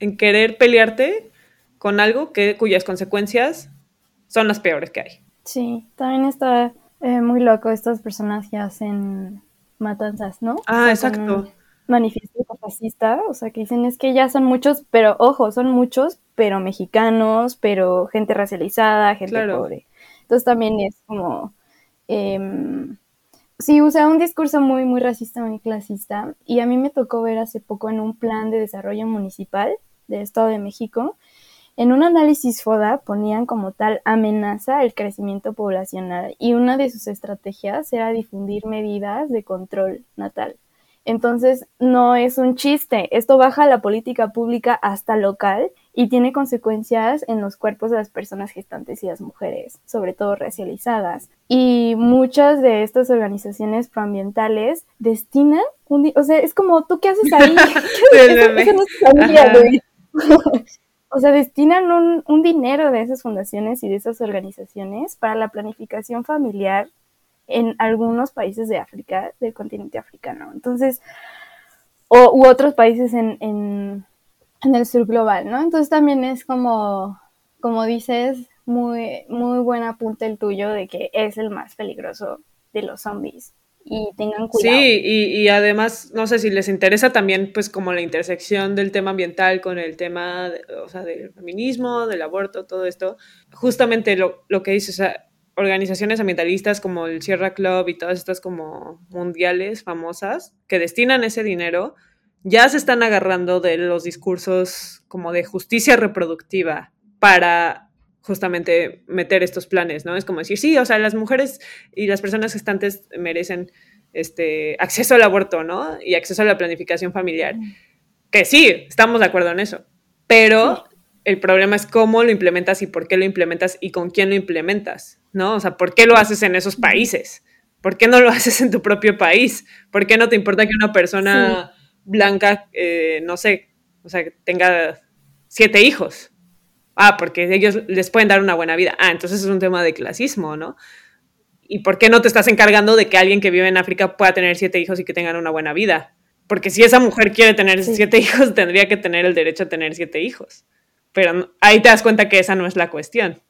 en querer pelearte con algo que, cuyas consecuencias son las peores que hay? Sí, también está eh, muy loco estas personas que hacen matanzas, ¿no? Ah, exacto manifiesto fascista, o sea, que dicen es que ya son muchos, pero ojo, son muchos, pero mexicanos, pero gente racializada, gente pobre. Entonces también es como, eh, sí, usa un discurso muy, muy racista, muy clasista, y a mí me tocó ver hace poco en un plan de desarrollo municipal del Estado de México, en un análisis FODA ponían como tal amenaza el crecimiento poblacional y una de sus estrategias era difundir medidas de control natal. Entonces, no es un chiste. Esto baja la política pública hasta local y tiene consecuencias en los cuerpos de las personas gestantes y las mujeres, sobre todo racializadas. Y muchas de estas organizaciones proambientales destinan un... O sea, es como, ¿tú qué haces ahí? [laughs] [laughs] o sea, destinan un, un dinero de esas fundaciones y de esas organizaciones para la planificación familiar en algunos países de África, del continente africano. Entonces, o, u otros países en, en, el sur global, ¿no? Entonces también es como, como dices, muy, muy buen apunte el tuyo de que es el más peligroso de los zombies. Y tengan cuidado. Sí, y, y además, no sé si les interesa también, pues, como la intersección del tema ambiental con el tema, o sea, del feminismo, del aborto, todo esto. Justamente lo, lo que dices, o sea, organizaciones ambientalistas como el Sierra Club y todas estas como mundiales famosas que destinan ese dinero, ya se están agarrando de los discursos como de justicia reproductiva para justamente meter estos planes, ¿no? Es como decir, sí, o sea, las mujeres y las personas gestantes merecen este acceso al aborto, ¿no? Y acceso a la planificación familiar. Que sí, estamos de acuerdo en eso. Pero el problema es cómo lo implementas y por qué lo implementas y con quién lo implementas, ¿no? O sea, ¿por qué lo haces en esos países? ¿Por qué no lo [laughs] haces en tu propio país? ¿Por qué no te importa que una persona blanca, eh, no sé, o sea, tenga siete hijos? Ah, porque ellos les pueden dar una buena vida. Ah, entonces es un tema de clasismo, ¿no? ¿Y por qué no te estás encargando de que alguien que vive en África pueda tener siete hijos y que tengan una buena vida? Porque si esa mujer quiere tener siete [laughs] hijos, tendría que tener el derecho a tener siete hijos pero ahí te das cuenta que esa no es la cuestión.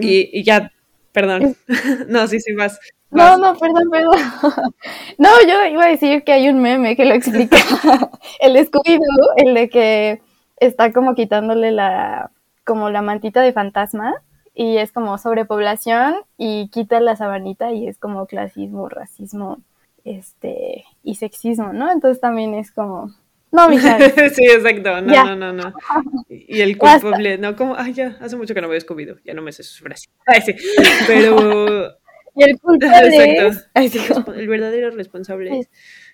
y, ya, perdón. [laughs] no, sí, sí, más. No, no, perdón, perdón. [laughs] no, yo iba a decir que hay un meme que lo explica. [laughs] el scooby el de que está como quitándole la, como la mantita de fantasma y es como sobrepoblación y quita la sabanita y es como clasismo, racismo, este, y sexismo, ¿no? Entonces también es como, no, mija. [laughs] sí, exacto. No, no, no, no. [laughs] Y el culpable, no, como, ay, ya, hace mucho que no veo Scooby ya no me sé sus frases. [laughs] Ay, sí. Pero. y el culpable. Exacto. el verdadero responsable es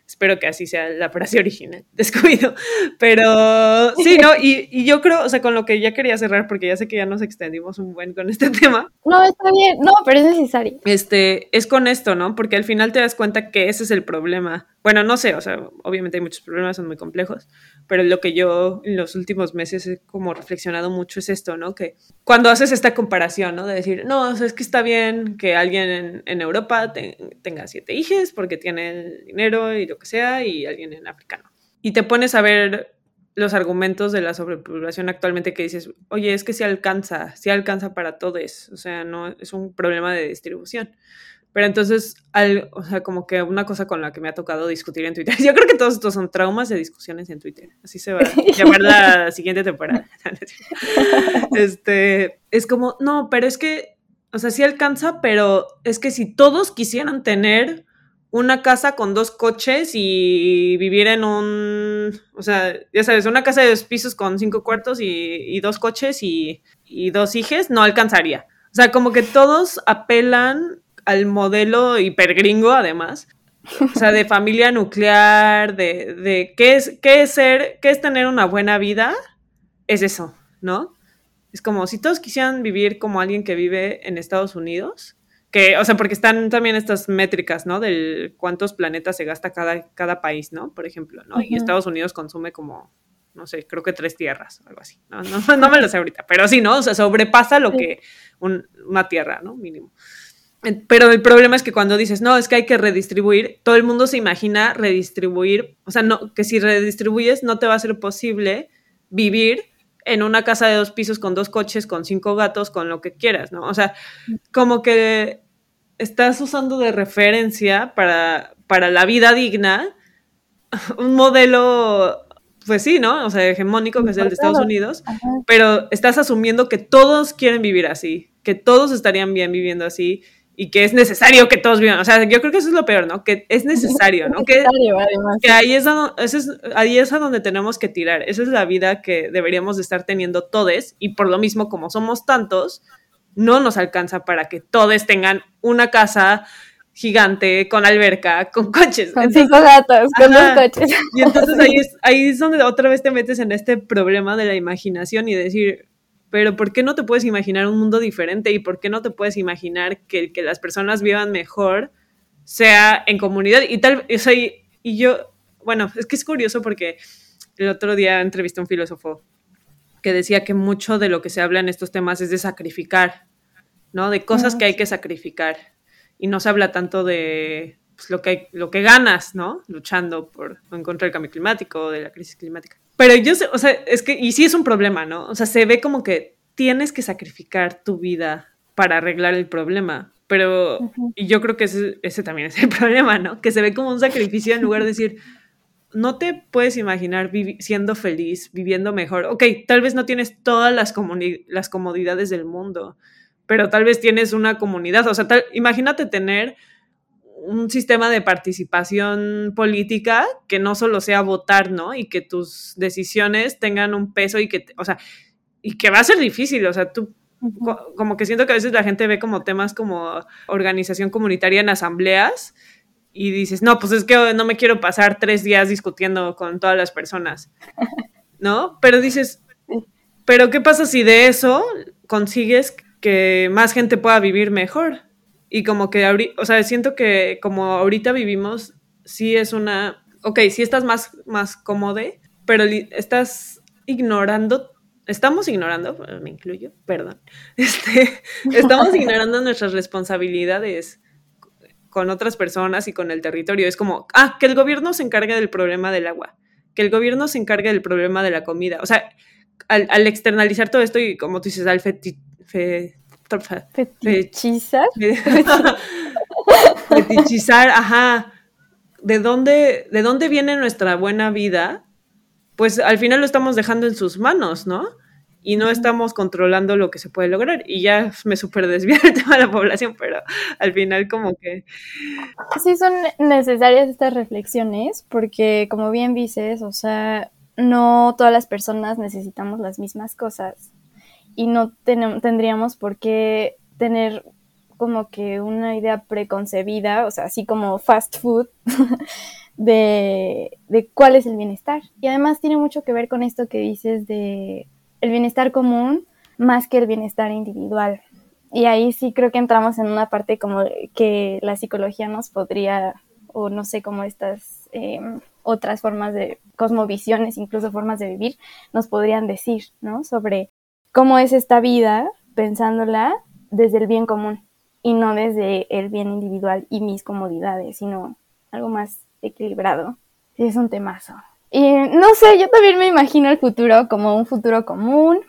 Espero que así sea la frase original, [laughs] descuido. Pero sí, ¿no? Y, y, yo creo, o sea, con lo que ya quería cerrar, porque ya sé que ya nos extendimos un buen con este [laughs] tema. No, está bien, no, pero es necesario. Este, es con esto, ¿no? Porque al final te das cuenta que ese es el problema. Bueno, no sé, o sea, obviamente hay muchos problemas, son muy complejos, pero lo que yo en los últimos meses he como reflexionado mucho es esto, ¿no? Que cuando haces esta comparación, ¿no? De decir, no, o sea, es que está bien que alguien en, Europa tenga siete hijos porque tiene el dinero y lo que sea, y alguien en África no. Y te pones a ver los argumentos de la sobrepoblación actualmente que dices, oye, es que si alcanza, si alcanza para todos, o sea, no es un problema de distribución. Pero entonces, o sea, como que una cosa con la que me ha tocado discutir en Twitter, [laughs] yo creo que todos estos son traumas de discusiones en Twitter, así se va a llamar la siguiente temporada. [laughs] este, es como, no, pero es que, o sea, sí alcanza, pero es que si todos quisieran tener una casa con dos coches y vivir en un, o sea, ya sabes, una casa de dos pisos con cinco cuartos y, dos coches y, y dos hijos, no alcanzaría. O sea, como que todos apelan al modelo hipergringo, además, o sea, de [laughs] familia nuclear, de, de qué es, qué es ser, qué es tener una buena vida, es eso, ¿no? Es como si todos quisieran vivir como alguien que vive en Estados Unidos, que, o sea, porque están también estas métricas, ¿no? Del cuántos planetas se gasta cada, cada país, ¿no? Por ejemplo, ¿no? Y Estados Unidos consume como, no sé, creo que tres tierras, algo así. No, no, [laughs] no me lo sé ahorita, pero sí, ¿no? O sea, sobrepasa lo que una tierra, ¿no? Mínimo. Pero el problema es que cuando dices, no, es que hay que redistribuir, todo el mundo se imagina redistribuir, o sea, no, que si redistribuyes no te va a ser posible vivir en una casa de dos pisos con dos coches, con cinco gatos, con lo que quieras, ¿no? O sea, como que estás usando de referencia para, para la vida digna [laughs] un modelo, pues sí, ¿no? O sea, hegemónico, que es el de Estados Unidos, pero estás asumiendo que todos quieren vivir así, que todos estarían bien viviendo así y que es necesario que todos vivan. O sea, yo creo que eso es lo peor, ¿no? Que es [laughs] necesario, ¿no? que, que ahí, es a, es, ahí es a donde tenemos que tirar. Esa es la vida que deberíamos de estar teniendo todos y por lo mismo, como somos tantos, no nos alcanza para que todos tengan una casa gigante, con alberca, con coches. Con cinco gatos, con dos coches. Y entonces ahí [laughs] es, ahí es donde otra vez te metes en este problema de la imaginación y decir, pero ¿por qué no te puedes imaginar un mundo diferente y por qué no te puedes imaginar que, que las personas vivan mejor sea en comunidad? Y tal, o y, yo, bueno, es que es curioso porque el otro día entrevisté a un filósofo que decía que mucho de lo que se habla en estos temas es de sacrificar, ¿no? De cosas que hay que sacrificar. Y no se habla tanto de pues, lo, que lo que ganas, ¿no? Luchando por en contra del cambio climático, de la crisis climática. Pero yo sé, o sea, es que, y sí es un problema, ¿no? O sea, se ve como que tienes que sacrificar tu vida para arreglar el problema. Pero, y yo creo que ese, ese también es el [laughs] problema, ¿no? Que se ve como un sacrificio en lugar de decir, no te puedes imaginar siendo feliz, viviendo mejor. Ok, tal vez no tienes todas las, las comodidades del mundo, pero tal vez tienes una comunidad. O sea, tal, imagínate tener un sistema de participación política que no solo sea votar, ¿no? Y que tus decisiones tengan un peso y que, o sea, y que va a ser difícil, o sea, tú como que siento que a veces la gente ve como temas como organización comunitaria en asambleas y dices, no, pues es que no me quiero pasar tres días discutiendo con todas las personas, ¿no? Pero dices, pero ¿qué pasa si de eso consigues que más gente pueda vivir mejor? Y como que o sea, siento que como ahorita vivimos, sí es una, ok, sí estás más, más cómodo, pero estás ignorando, estamos ignorando, me incluyo, perdón, [laughs] este, estamos ignorando nuestras responsabilidades con otras personas y con el territorio. Es como, ah, que el gobierno se encargue del problema del agua, que el gobierno se encargue del problema de la comida. O sea, al, externalizar todo esto y como tú dices, al feti, Fetichizar. [laughs] Fetichizar, ajá. ¿De dónde, ¿De dónde viene nuestra buena vida? Pues al final lo estamos dejando en sus manos, ¿no? Y no estamos controlando lo que se puede lograr. Y ya me super desvía el tema de la población, pero al final como que... Sí, son necesarias estas reflexiones, porque como bien dices, o sea, no todas las personas necesitamos las mismas cosas y no tendríamos por qué tener como que una idea preconcebida, o sea, así como fast food, [laughs] de, de, cuál es el bienestar. Y además tiene mucho que ver con esto que dices de el bienestar común más que el bienestar individual. Y ahí sí creo que entramos en una parte como que la psicología nos podría, o no sé, como estas em, otras formas de cosmovisiones, incluso formas de vivir, nos podrían decir, ¿no? Sobre cómo es esta vida pensándola desde el bien común y no desde el bien individual y mis comodidades, sino algo más equilibrado. Es un temazo. Y no sé, yo también me imagino el futuro como un futuro común,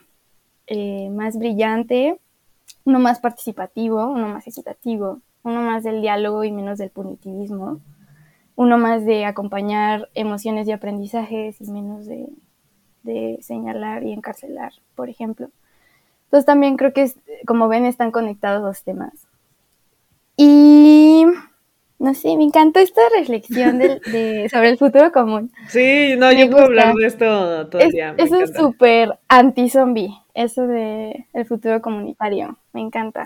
eh, más brillante, uno más participativo, uno más equitativo, uno más del diálogo y menos del punitivismo, uno más de acompañar emociones y aprendizajes y menos de de señalar y encarcelar, por ejemplo. Entonces también creo que, como ven, están conectados los temas. Y no sé, me encantó esta reflexión [laughs] de, sobre el futuro común. Sí, no, yo puedo hablar de esto todo el día. es un súper anti-zombie, eso de el futuro comunitario. Me encanta.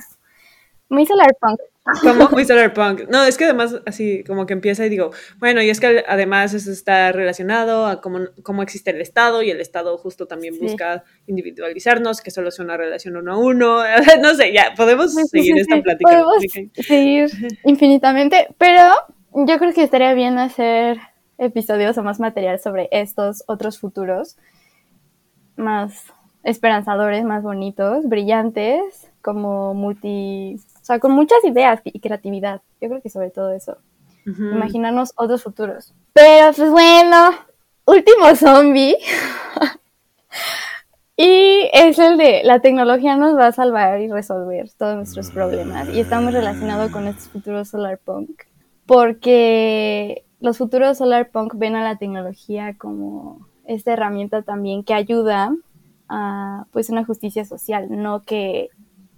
Muy solar punk Como muy solar punk. No, es que además así como que empieza y digo, bueno, y es que además eso está relacionado a cómo, cómo existe el Estado y el Estado justo también busca individualizarnos, que solo es una relación uno a uno. [laughs] no sé, ya, podemos seguir esta plática. Podemos seguir [laughs] infinitamente, pero yo creo que estaría bien hacer episodios o más material sobre estos otros futuros más esperanzadores, más bonitos, brillantes, como multi, sea, con muchas ideas y creatividad. Yo creo que sobre todo eso. Imaginarnos otros futuros. Pero pues bueno, último zombie. [laughs] y es el de la tecnología nos va a salvar y resolver todos nuestros problemas. Y estamos relacionados con estos futuros solarpunk. Porque los futuros solarpunk ven a la tecnología como esta herramienta también que ayuda a pues una justicia social, no que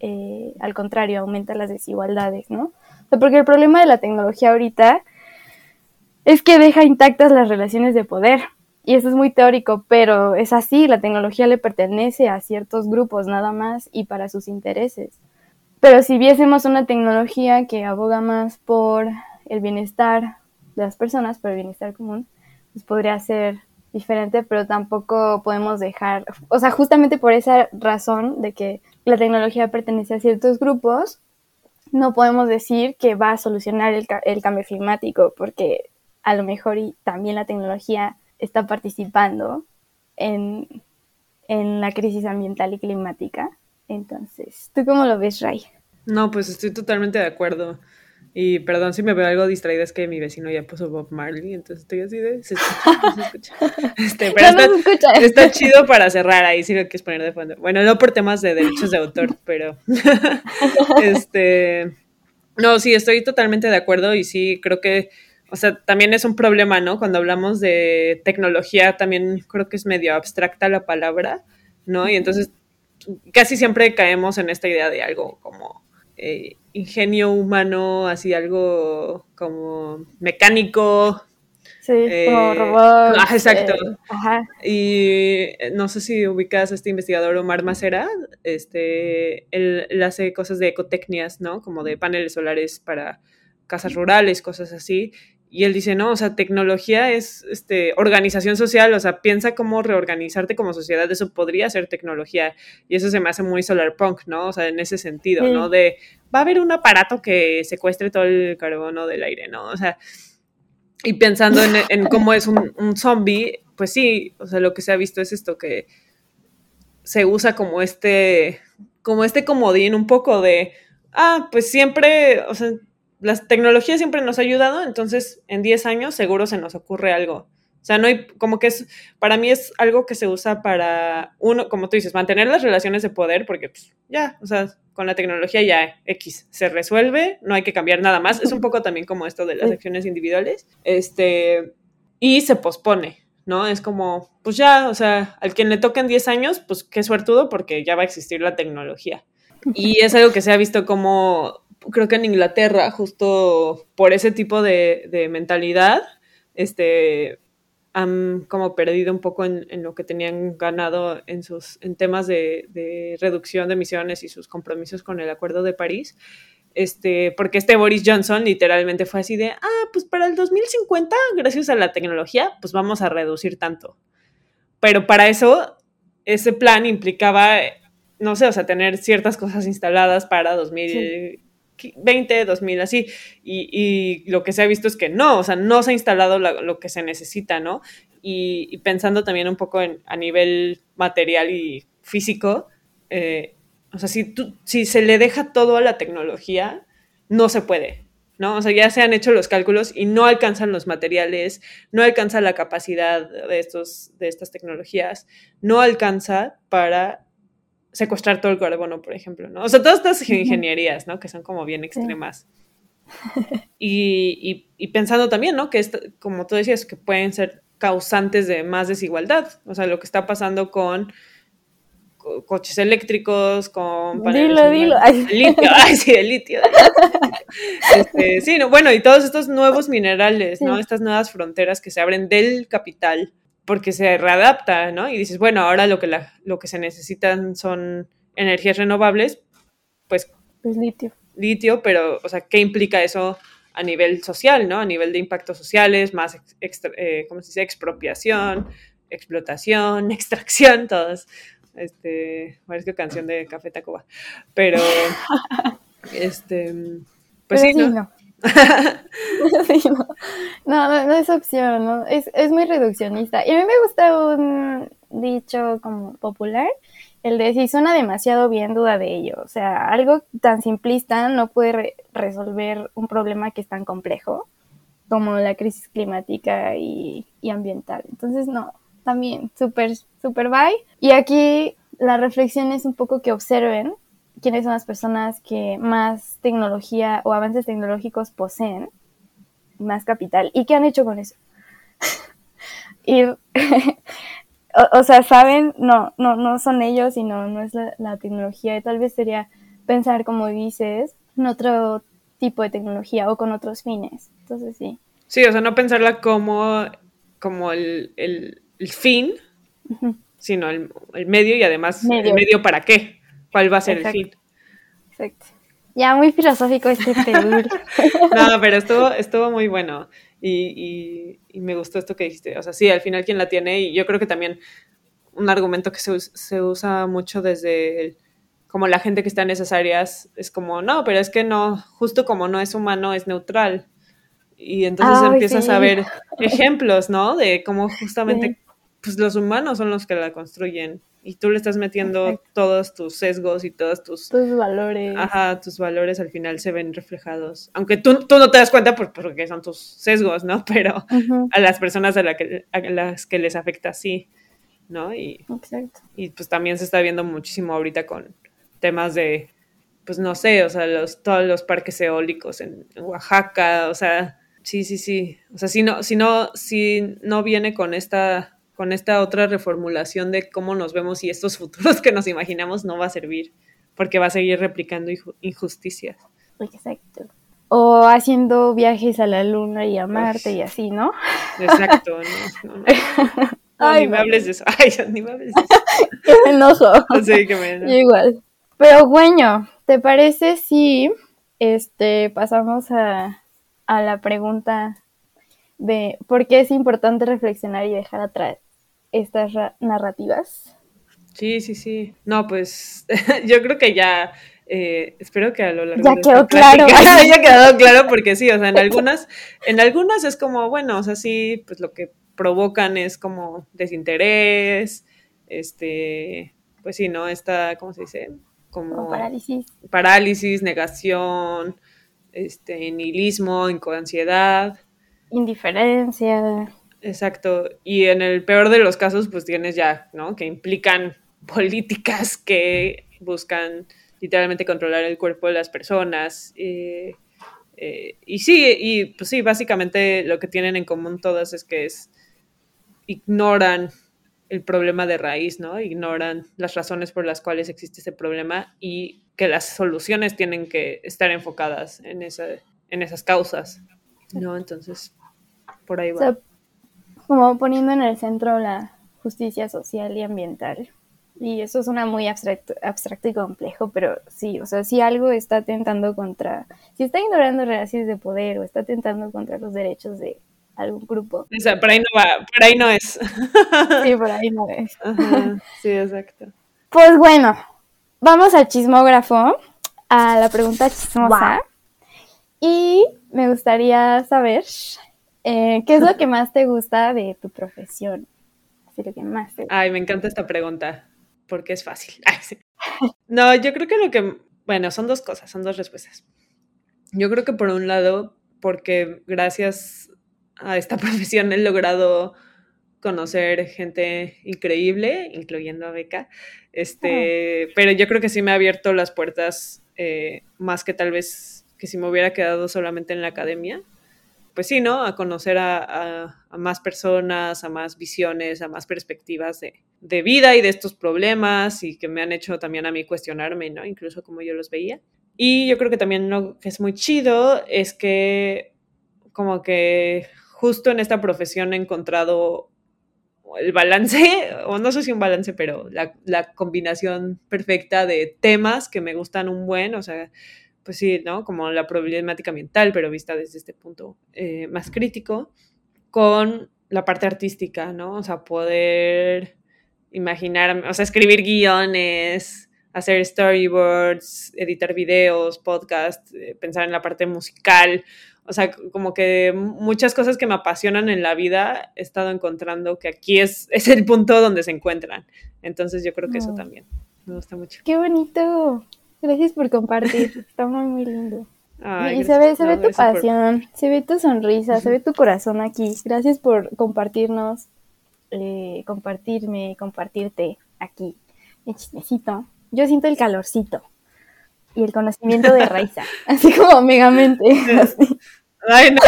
eh, al contrario aumenta las desigualdades, ¿no? porque el problema de la tecnología ahorita es que deja intactas las relaciones de poder. Y eso es muy teórico, pero es así, la tecnología le pertenece a ciertos grupos nada más y para sus intereses. Pero si viésemos una tecnología que aboga más por el bienestar de las personas, por el bienestar común, pues podría ser diferente, pero tampoco podemos dejar, o sea, justamente por esa razón de que la tecnología pertenece a ciertos grupos, no podemos decir que va a solucionar el, el cambio climático, porque a lo mejor también la tecnología está participando en, en la crisis ambiental y climática. Entonces, ¿tú cómo lo ves, Ray? No, pues estoy totalmente de acuerdo. Y perdón si me veo algo distraída, es que mi vecino ya puso Bob Marley, entonces estoy así de. Se escucha, se escucha. [laughs] Este, pero está, está, chido para cerrar ahí, si lo quieres poner de fondo. Bueno, no por temas de derechos de autor, [laughs] pero. [laughs] este. No, sí, estoy totalmente de acuerdo y sí, creo que. O sea, también es un problema, ¿no? Cuando hablamos de tecnología, también creo que es medio abstracta la palabra, ¿no? Y entonces casi siempre caemos en esta idea de algo como eh, ingenio humano, así algo como mecánico. Sí, eh, como robot. Ah, exacto. Eh, y no sé si ubicas a este investigador Omar Macera, este, él, hace cosas de ecotecnias, ¿no? Como de paneles solares para casas rurales, cosas así. Y él dice, no, o sea, tecnología es este, organización social, o sea, piensa cómo reorganizarte como sociedad, eso podría ser tecnología. Y eso se me hace muy solar punk, ¿no? O sea, en ese sentido, ¿no? De, va a haber un aparato que secuestre todo el carbono del aire, ¿no? O sea, y pensando en, cómo es un, un, zombie, pues sí, o sea, lo que se ha visto es esto, que se usa como este, como este comodín un poco de, ah, pues siempre, o sea, la tecnología siempre nos ha ayudado, entonces en 10 años seguro se nos ocurre algo. O sea, no hay, como que es, para mí es algo que se usa para, uno, como tú dices, mantener las relaciones de poder, porque pues, ya, o sea, con la tecnología ya X se resuelve, no hay que cambiar nada más. Es un poco también como esto de las acciones individuales. Este, y se pospone, ¿no? Es como, pues ya, o sea, al quien le toquen 10 años, pues qué suertudo, porque ya va a existir la tecnología. Y es algo que se ha visto como creo que en Inglaterra, justo por ese tipo de, mentalidad, este, han como perdido un poco en, lo que tenían ganado en sus en temas de, reducción de emisiones y sus compromisos con el Acuerdo de París. Este, porque este Boris Johnson literalmente fue así de, ah, pues para el 2050, gracias a la tecnología, pues vamos a reducir tanto. Pero para eso, ese plan implicaba, no sé, o sea, tener ciertas cosas instaladas para 2000. 20, 2000, así. Y, lo que se ha visto es que no, o sea, no se ha instalado lo que se necesita, ¿no? Y, pensando también un poco a nivel material y físico, eh, o sea, si, si se le deja todo a la tecnología, no se puede, ¿no? O sea, ya se han hecho los cálculos y no alcanzan los materiales, no alcanza la capacidad de, estos, de estas tecnologías, no alcanza para secuestrar todo el carbono, por ejemplo, ¿no? O sea, todas estas ingenierías, ¿no? Que son como bien extremas. [laughs] Y, pensando también, ¿no? Que, como tú decías, que pueden ser causantes de más desigualdad. O sea, lo que está pasando con coches eléctricos, con dilo, dilo. litio, [laughs] ay, sí, el litio. [laughs] Este, sí, no, bueno, y todos estos nuevos minerales, ¿no? Estas nuevas fronteras que se abren del capital porque se readapta, ¿no? Y dices, bueno, ahora lo que, la, lo que se necesitan son energías renovables, pues... Pues litio. litio, pero, o sea, ¿qué implica eso a nivel social, ¿no? A nivel de impactos sociales, más, eh, ¿cómo se dice? Expropiación, explotación, [laughs] extracción, todas. Este, parece canción de Café Tacuba. Pero, [laughs] este, pues sí, ¿no? [laughs] no. no. es opción. Es, es muy reduccionista. Y a mí me gusta un dicho como popular, el de si suena demasiado bien, duda de ello. O sea, algo tan simplista no puede resolver un problema que es tan complejo como la crisis climática y, y ambiental. Entonces, no, también súper, súper bye. Y aquí la reflexión es un poco que observen quiénes son las personas que más tecnología o avances tecnológicos poseen, más capital, y qué han hecho con eso. [laughs] y, [laughs] o, sea, saben, no, no, no son ellos, sino no es la, tecnología, y tal vez sería pensar, como dices, en otro tipo de tecnología o con otros fines. Entonces, sí. Sí, o sea, no pensarla como, como el, fin, sino el, medio y además el medio para qué, cuál va a ser el fin. Exacto. Ya muy filosófico este pedir. [laughs] no, pero estuvo, estuvo muy bueno y, me gustó esto que dijiste. O sea, sí, al final quien la tiene y yo creo que también un argumento que se, se usa mucho desde como la gente que está en esas áreas es como, no, pero es que no, justo como no es humano, es neutral. Y entonces empiezas a ver ejemplos, ¿no? De cómo [laughs] justamente pues los humanos son los que la construyen y tú le estás metiendo todos tus sesgos y todos tus... Tus valores. Ajá, tus valores al final se ven reflejados. Aunque tú, tú no te das cuenta porque son tus sesgos, ¿no? [laughs] Pero a las personas a, la que, a, las que les afecta sí, ¿no? Y, Exacto. Y pues también se está viendo muchísimo ahorita con temas de, pues no sé, o sea, los, todos los parques eólicos en, en Oaxaca, o sea, sí, sí, sí. O sea, si no, si no, si no viene con esta con esta otra reformulación de cómo nos vemos y estos [laughs] futuros que nos imaginamos no va a servir, porque va a seguir replicando injusticias. Exacto. O haciendo viajes a la luna y a Marte y así, ¿no? Exacto, no, no, [laughs] Ay, [laughs] ni me hables de eso. Ay, ni me hables de eso. que me enojo. Sí, que me enojo. Igual. Pero bueno, ¿te parece si este pasamos a, a la pregunta de por qué es importante reflexionar y dejar atrás estas narrativas. Sí, sí, sí. No, pues [laughs] yo creo que ya, eh, espero que a lo largo ya de quedó claro. [laughs] haya quedado [laughs] claro porque sí, o sea, en algunas, en algunas es como, bueno, o sea, sí, pues lo que provocan es como desinterés, este, pues sí, ¿no? Esta, ¿cómo se dice? Como, parálisis. Parálisis, negación, este, nihilismo, ansiedad. Indiferencia. Exacto. Y en el peor de los casos, pues tienes ya, ¿no? Que implican [laughs] políticas que buscan literalmente controlar el cuerpo de las personas. Eh, eh, y sí, y pues sí, básicamente lo que tienen en común todas es que es ignoran el problema de raíz, ¿no? Ignoran las razones por las cuales existe ese problema y que las soluciones tienen que estar enfocadas en, esa, en esas causas, ¿no? Entonces, por ahí va como poniendo en el centro la justicia social y ambiental. Y eso suena muy abstracto, abstracto y complejo, pero sí, o sea, si algo está atentando contra, si está ignorando relaciones de poder o está atentando contra los derechos de algún grupo. O sea, por ahí no va, por ahí no es. Sí, por ahí no es. sí, exacto. Pues bueno, vamos al chismógrafo, a la pregunta chismosa. Y me gustaría saber eh, ¿Qué es lo que más te gusta de tu profesión? lo que más Ay, me encanta esta pregunta, porque es fácil. [laughs] No, yo creo que lo que, bueno, son dos cosas, son dos respuestas. Yo creo que por un lado, porque gracias a esta [laughs] profesión he logrado conocer gente increíble, incluyendo a Beca, este, pero yo creo que sí me ha abierto las puertas eh, más que tal vez que si me hubiera quedado solamente en la academia pues sí, ¿no? A conocer a, más personas, a más visiones, a más perspectivas de, vida y de estos problemas y que me han hecho también a mí cuestionarme, ¿no? Incluso como yo los veía. Y yo creo que también lo que es muy chido es que como que justo en esta profesión he encontrado el balance, [laughs] o no sé si un balance, pero la, la combinación perfecta de temas que me gustan un buen, o sea, pues sí, ¿no? Como la problemática ambiental, pero vista desde este punto eh, más crítico, con la parte artística, ¿no? O sea, poder imaginar, o sea, escribir guiones, hacer storyboards, editar videos, podcast, eh, pensar en la parte musical, o sea, como que muchas cosas que me apasionan en la vida he estado encontrando que aquí es, [laughs] es el punto donde se encuentran. Entonces yo creo que eso también me gusta mucho. Qué bonito. Gracias por compartir. [laughs] Está muy, muy lindo. y se ve, se ve tu pasión, se ve tu sonrisa, se ve tu corazón aquí. Gracias por compartirnos, eh, compartirme, compartirte aquí. El chismecito. Yo siento el calorcito y el conocimiento de Raiza, [laughs] así como megamente. [laughs] Ay, no.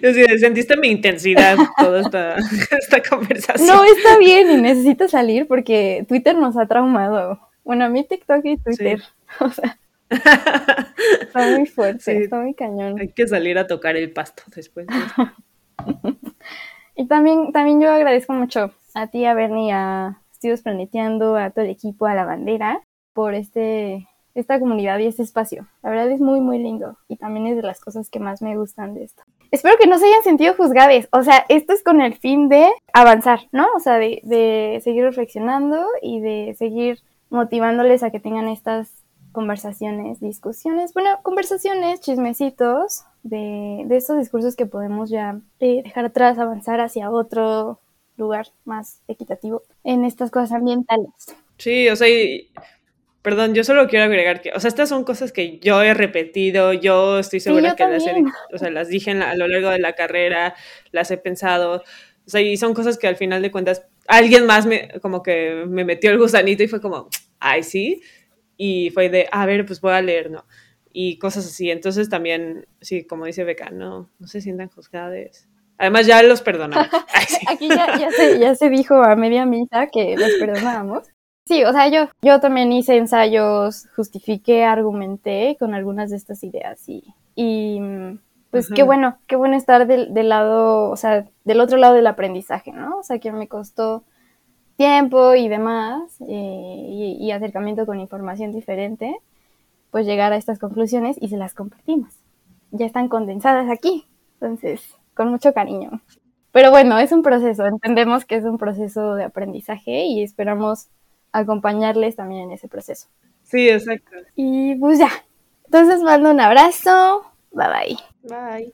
Yo sí, sentiste mi intensidad toda esta, esta, conversación. No, está bien y necesito salir porque Twitter nos ha traumado. Bueno, a mí TikTok y Twitter. [laughs] O sea, [laughs] está muy fuerte, está muy cañón. Hay que salir a tocar el pasto después. [laughs] y también, también yo agradezco mucho a ti, a Bernie, a Estudios Planeteando, a todo el equipo, a la bandera, por este esta comunidad y este espacio. La verdad es muy, muy lindo y también es de las cosas que más me gustan de esto. Espero que no se hayan sentido juzgadas. O sea, esto es con el fin de avanzar, ¿no? O sea, de, de seguir reflexionando y de seguir motivándoles a que tengan estas conversaciones, discusiones, bueno, conversaciones, chismecitos de, de estos discursos que podemos ya eh, dejar atrás, avanzar hacia otro lugar más equitativo en estas cosas ambientales. Sí, o sea, y Perdón, yo solo quiero agregar que, o sea, estas son cosas que yo he repetido, yo estoy segura que las, o sea, las dije a lo largo de la carrera, las he pensado, o sea, y son cosas que al final de cuentas alguien más me, como que me metió el gusanito y fue como, ay, sí, y fue de, a ver, pues voy a leer, ¿no? Y cosas así, entonces también, sí, como dice Beca, no, no se sientan juzgadas. Además ya los perdonamos. [laughs] Aquí ya, ya, se, ya se dijo a media misa que los perdonábamos. Sí, o sea, yo, yo también hice ensayos, justifiqué, argumenté con algunas de estas ideas y, y pues qué bueno, qué bueno estar del, del, lado, o sea, del otro lado del aprendizaje, ¿no? O sea, que me costó tiempo y demás eh, y, acercamiento con información diferente, pues llegar a estas conclusiones y se las compartimos. Ya están condensadas aquí, entonces, con mucho cariño. Pero bueno, es un proceso, entendemos que es un proceso de aprendizaje y esperamos acompañarles también en ese proceso. Sí, exacto. Y pues ya. Entonces mando un abrazo. Bye bye. Bye.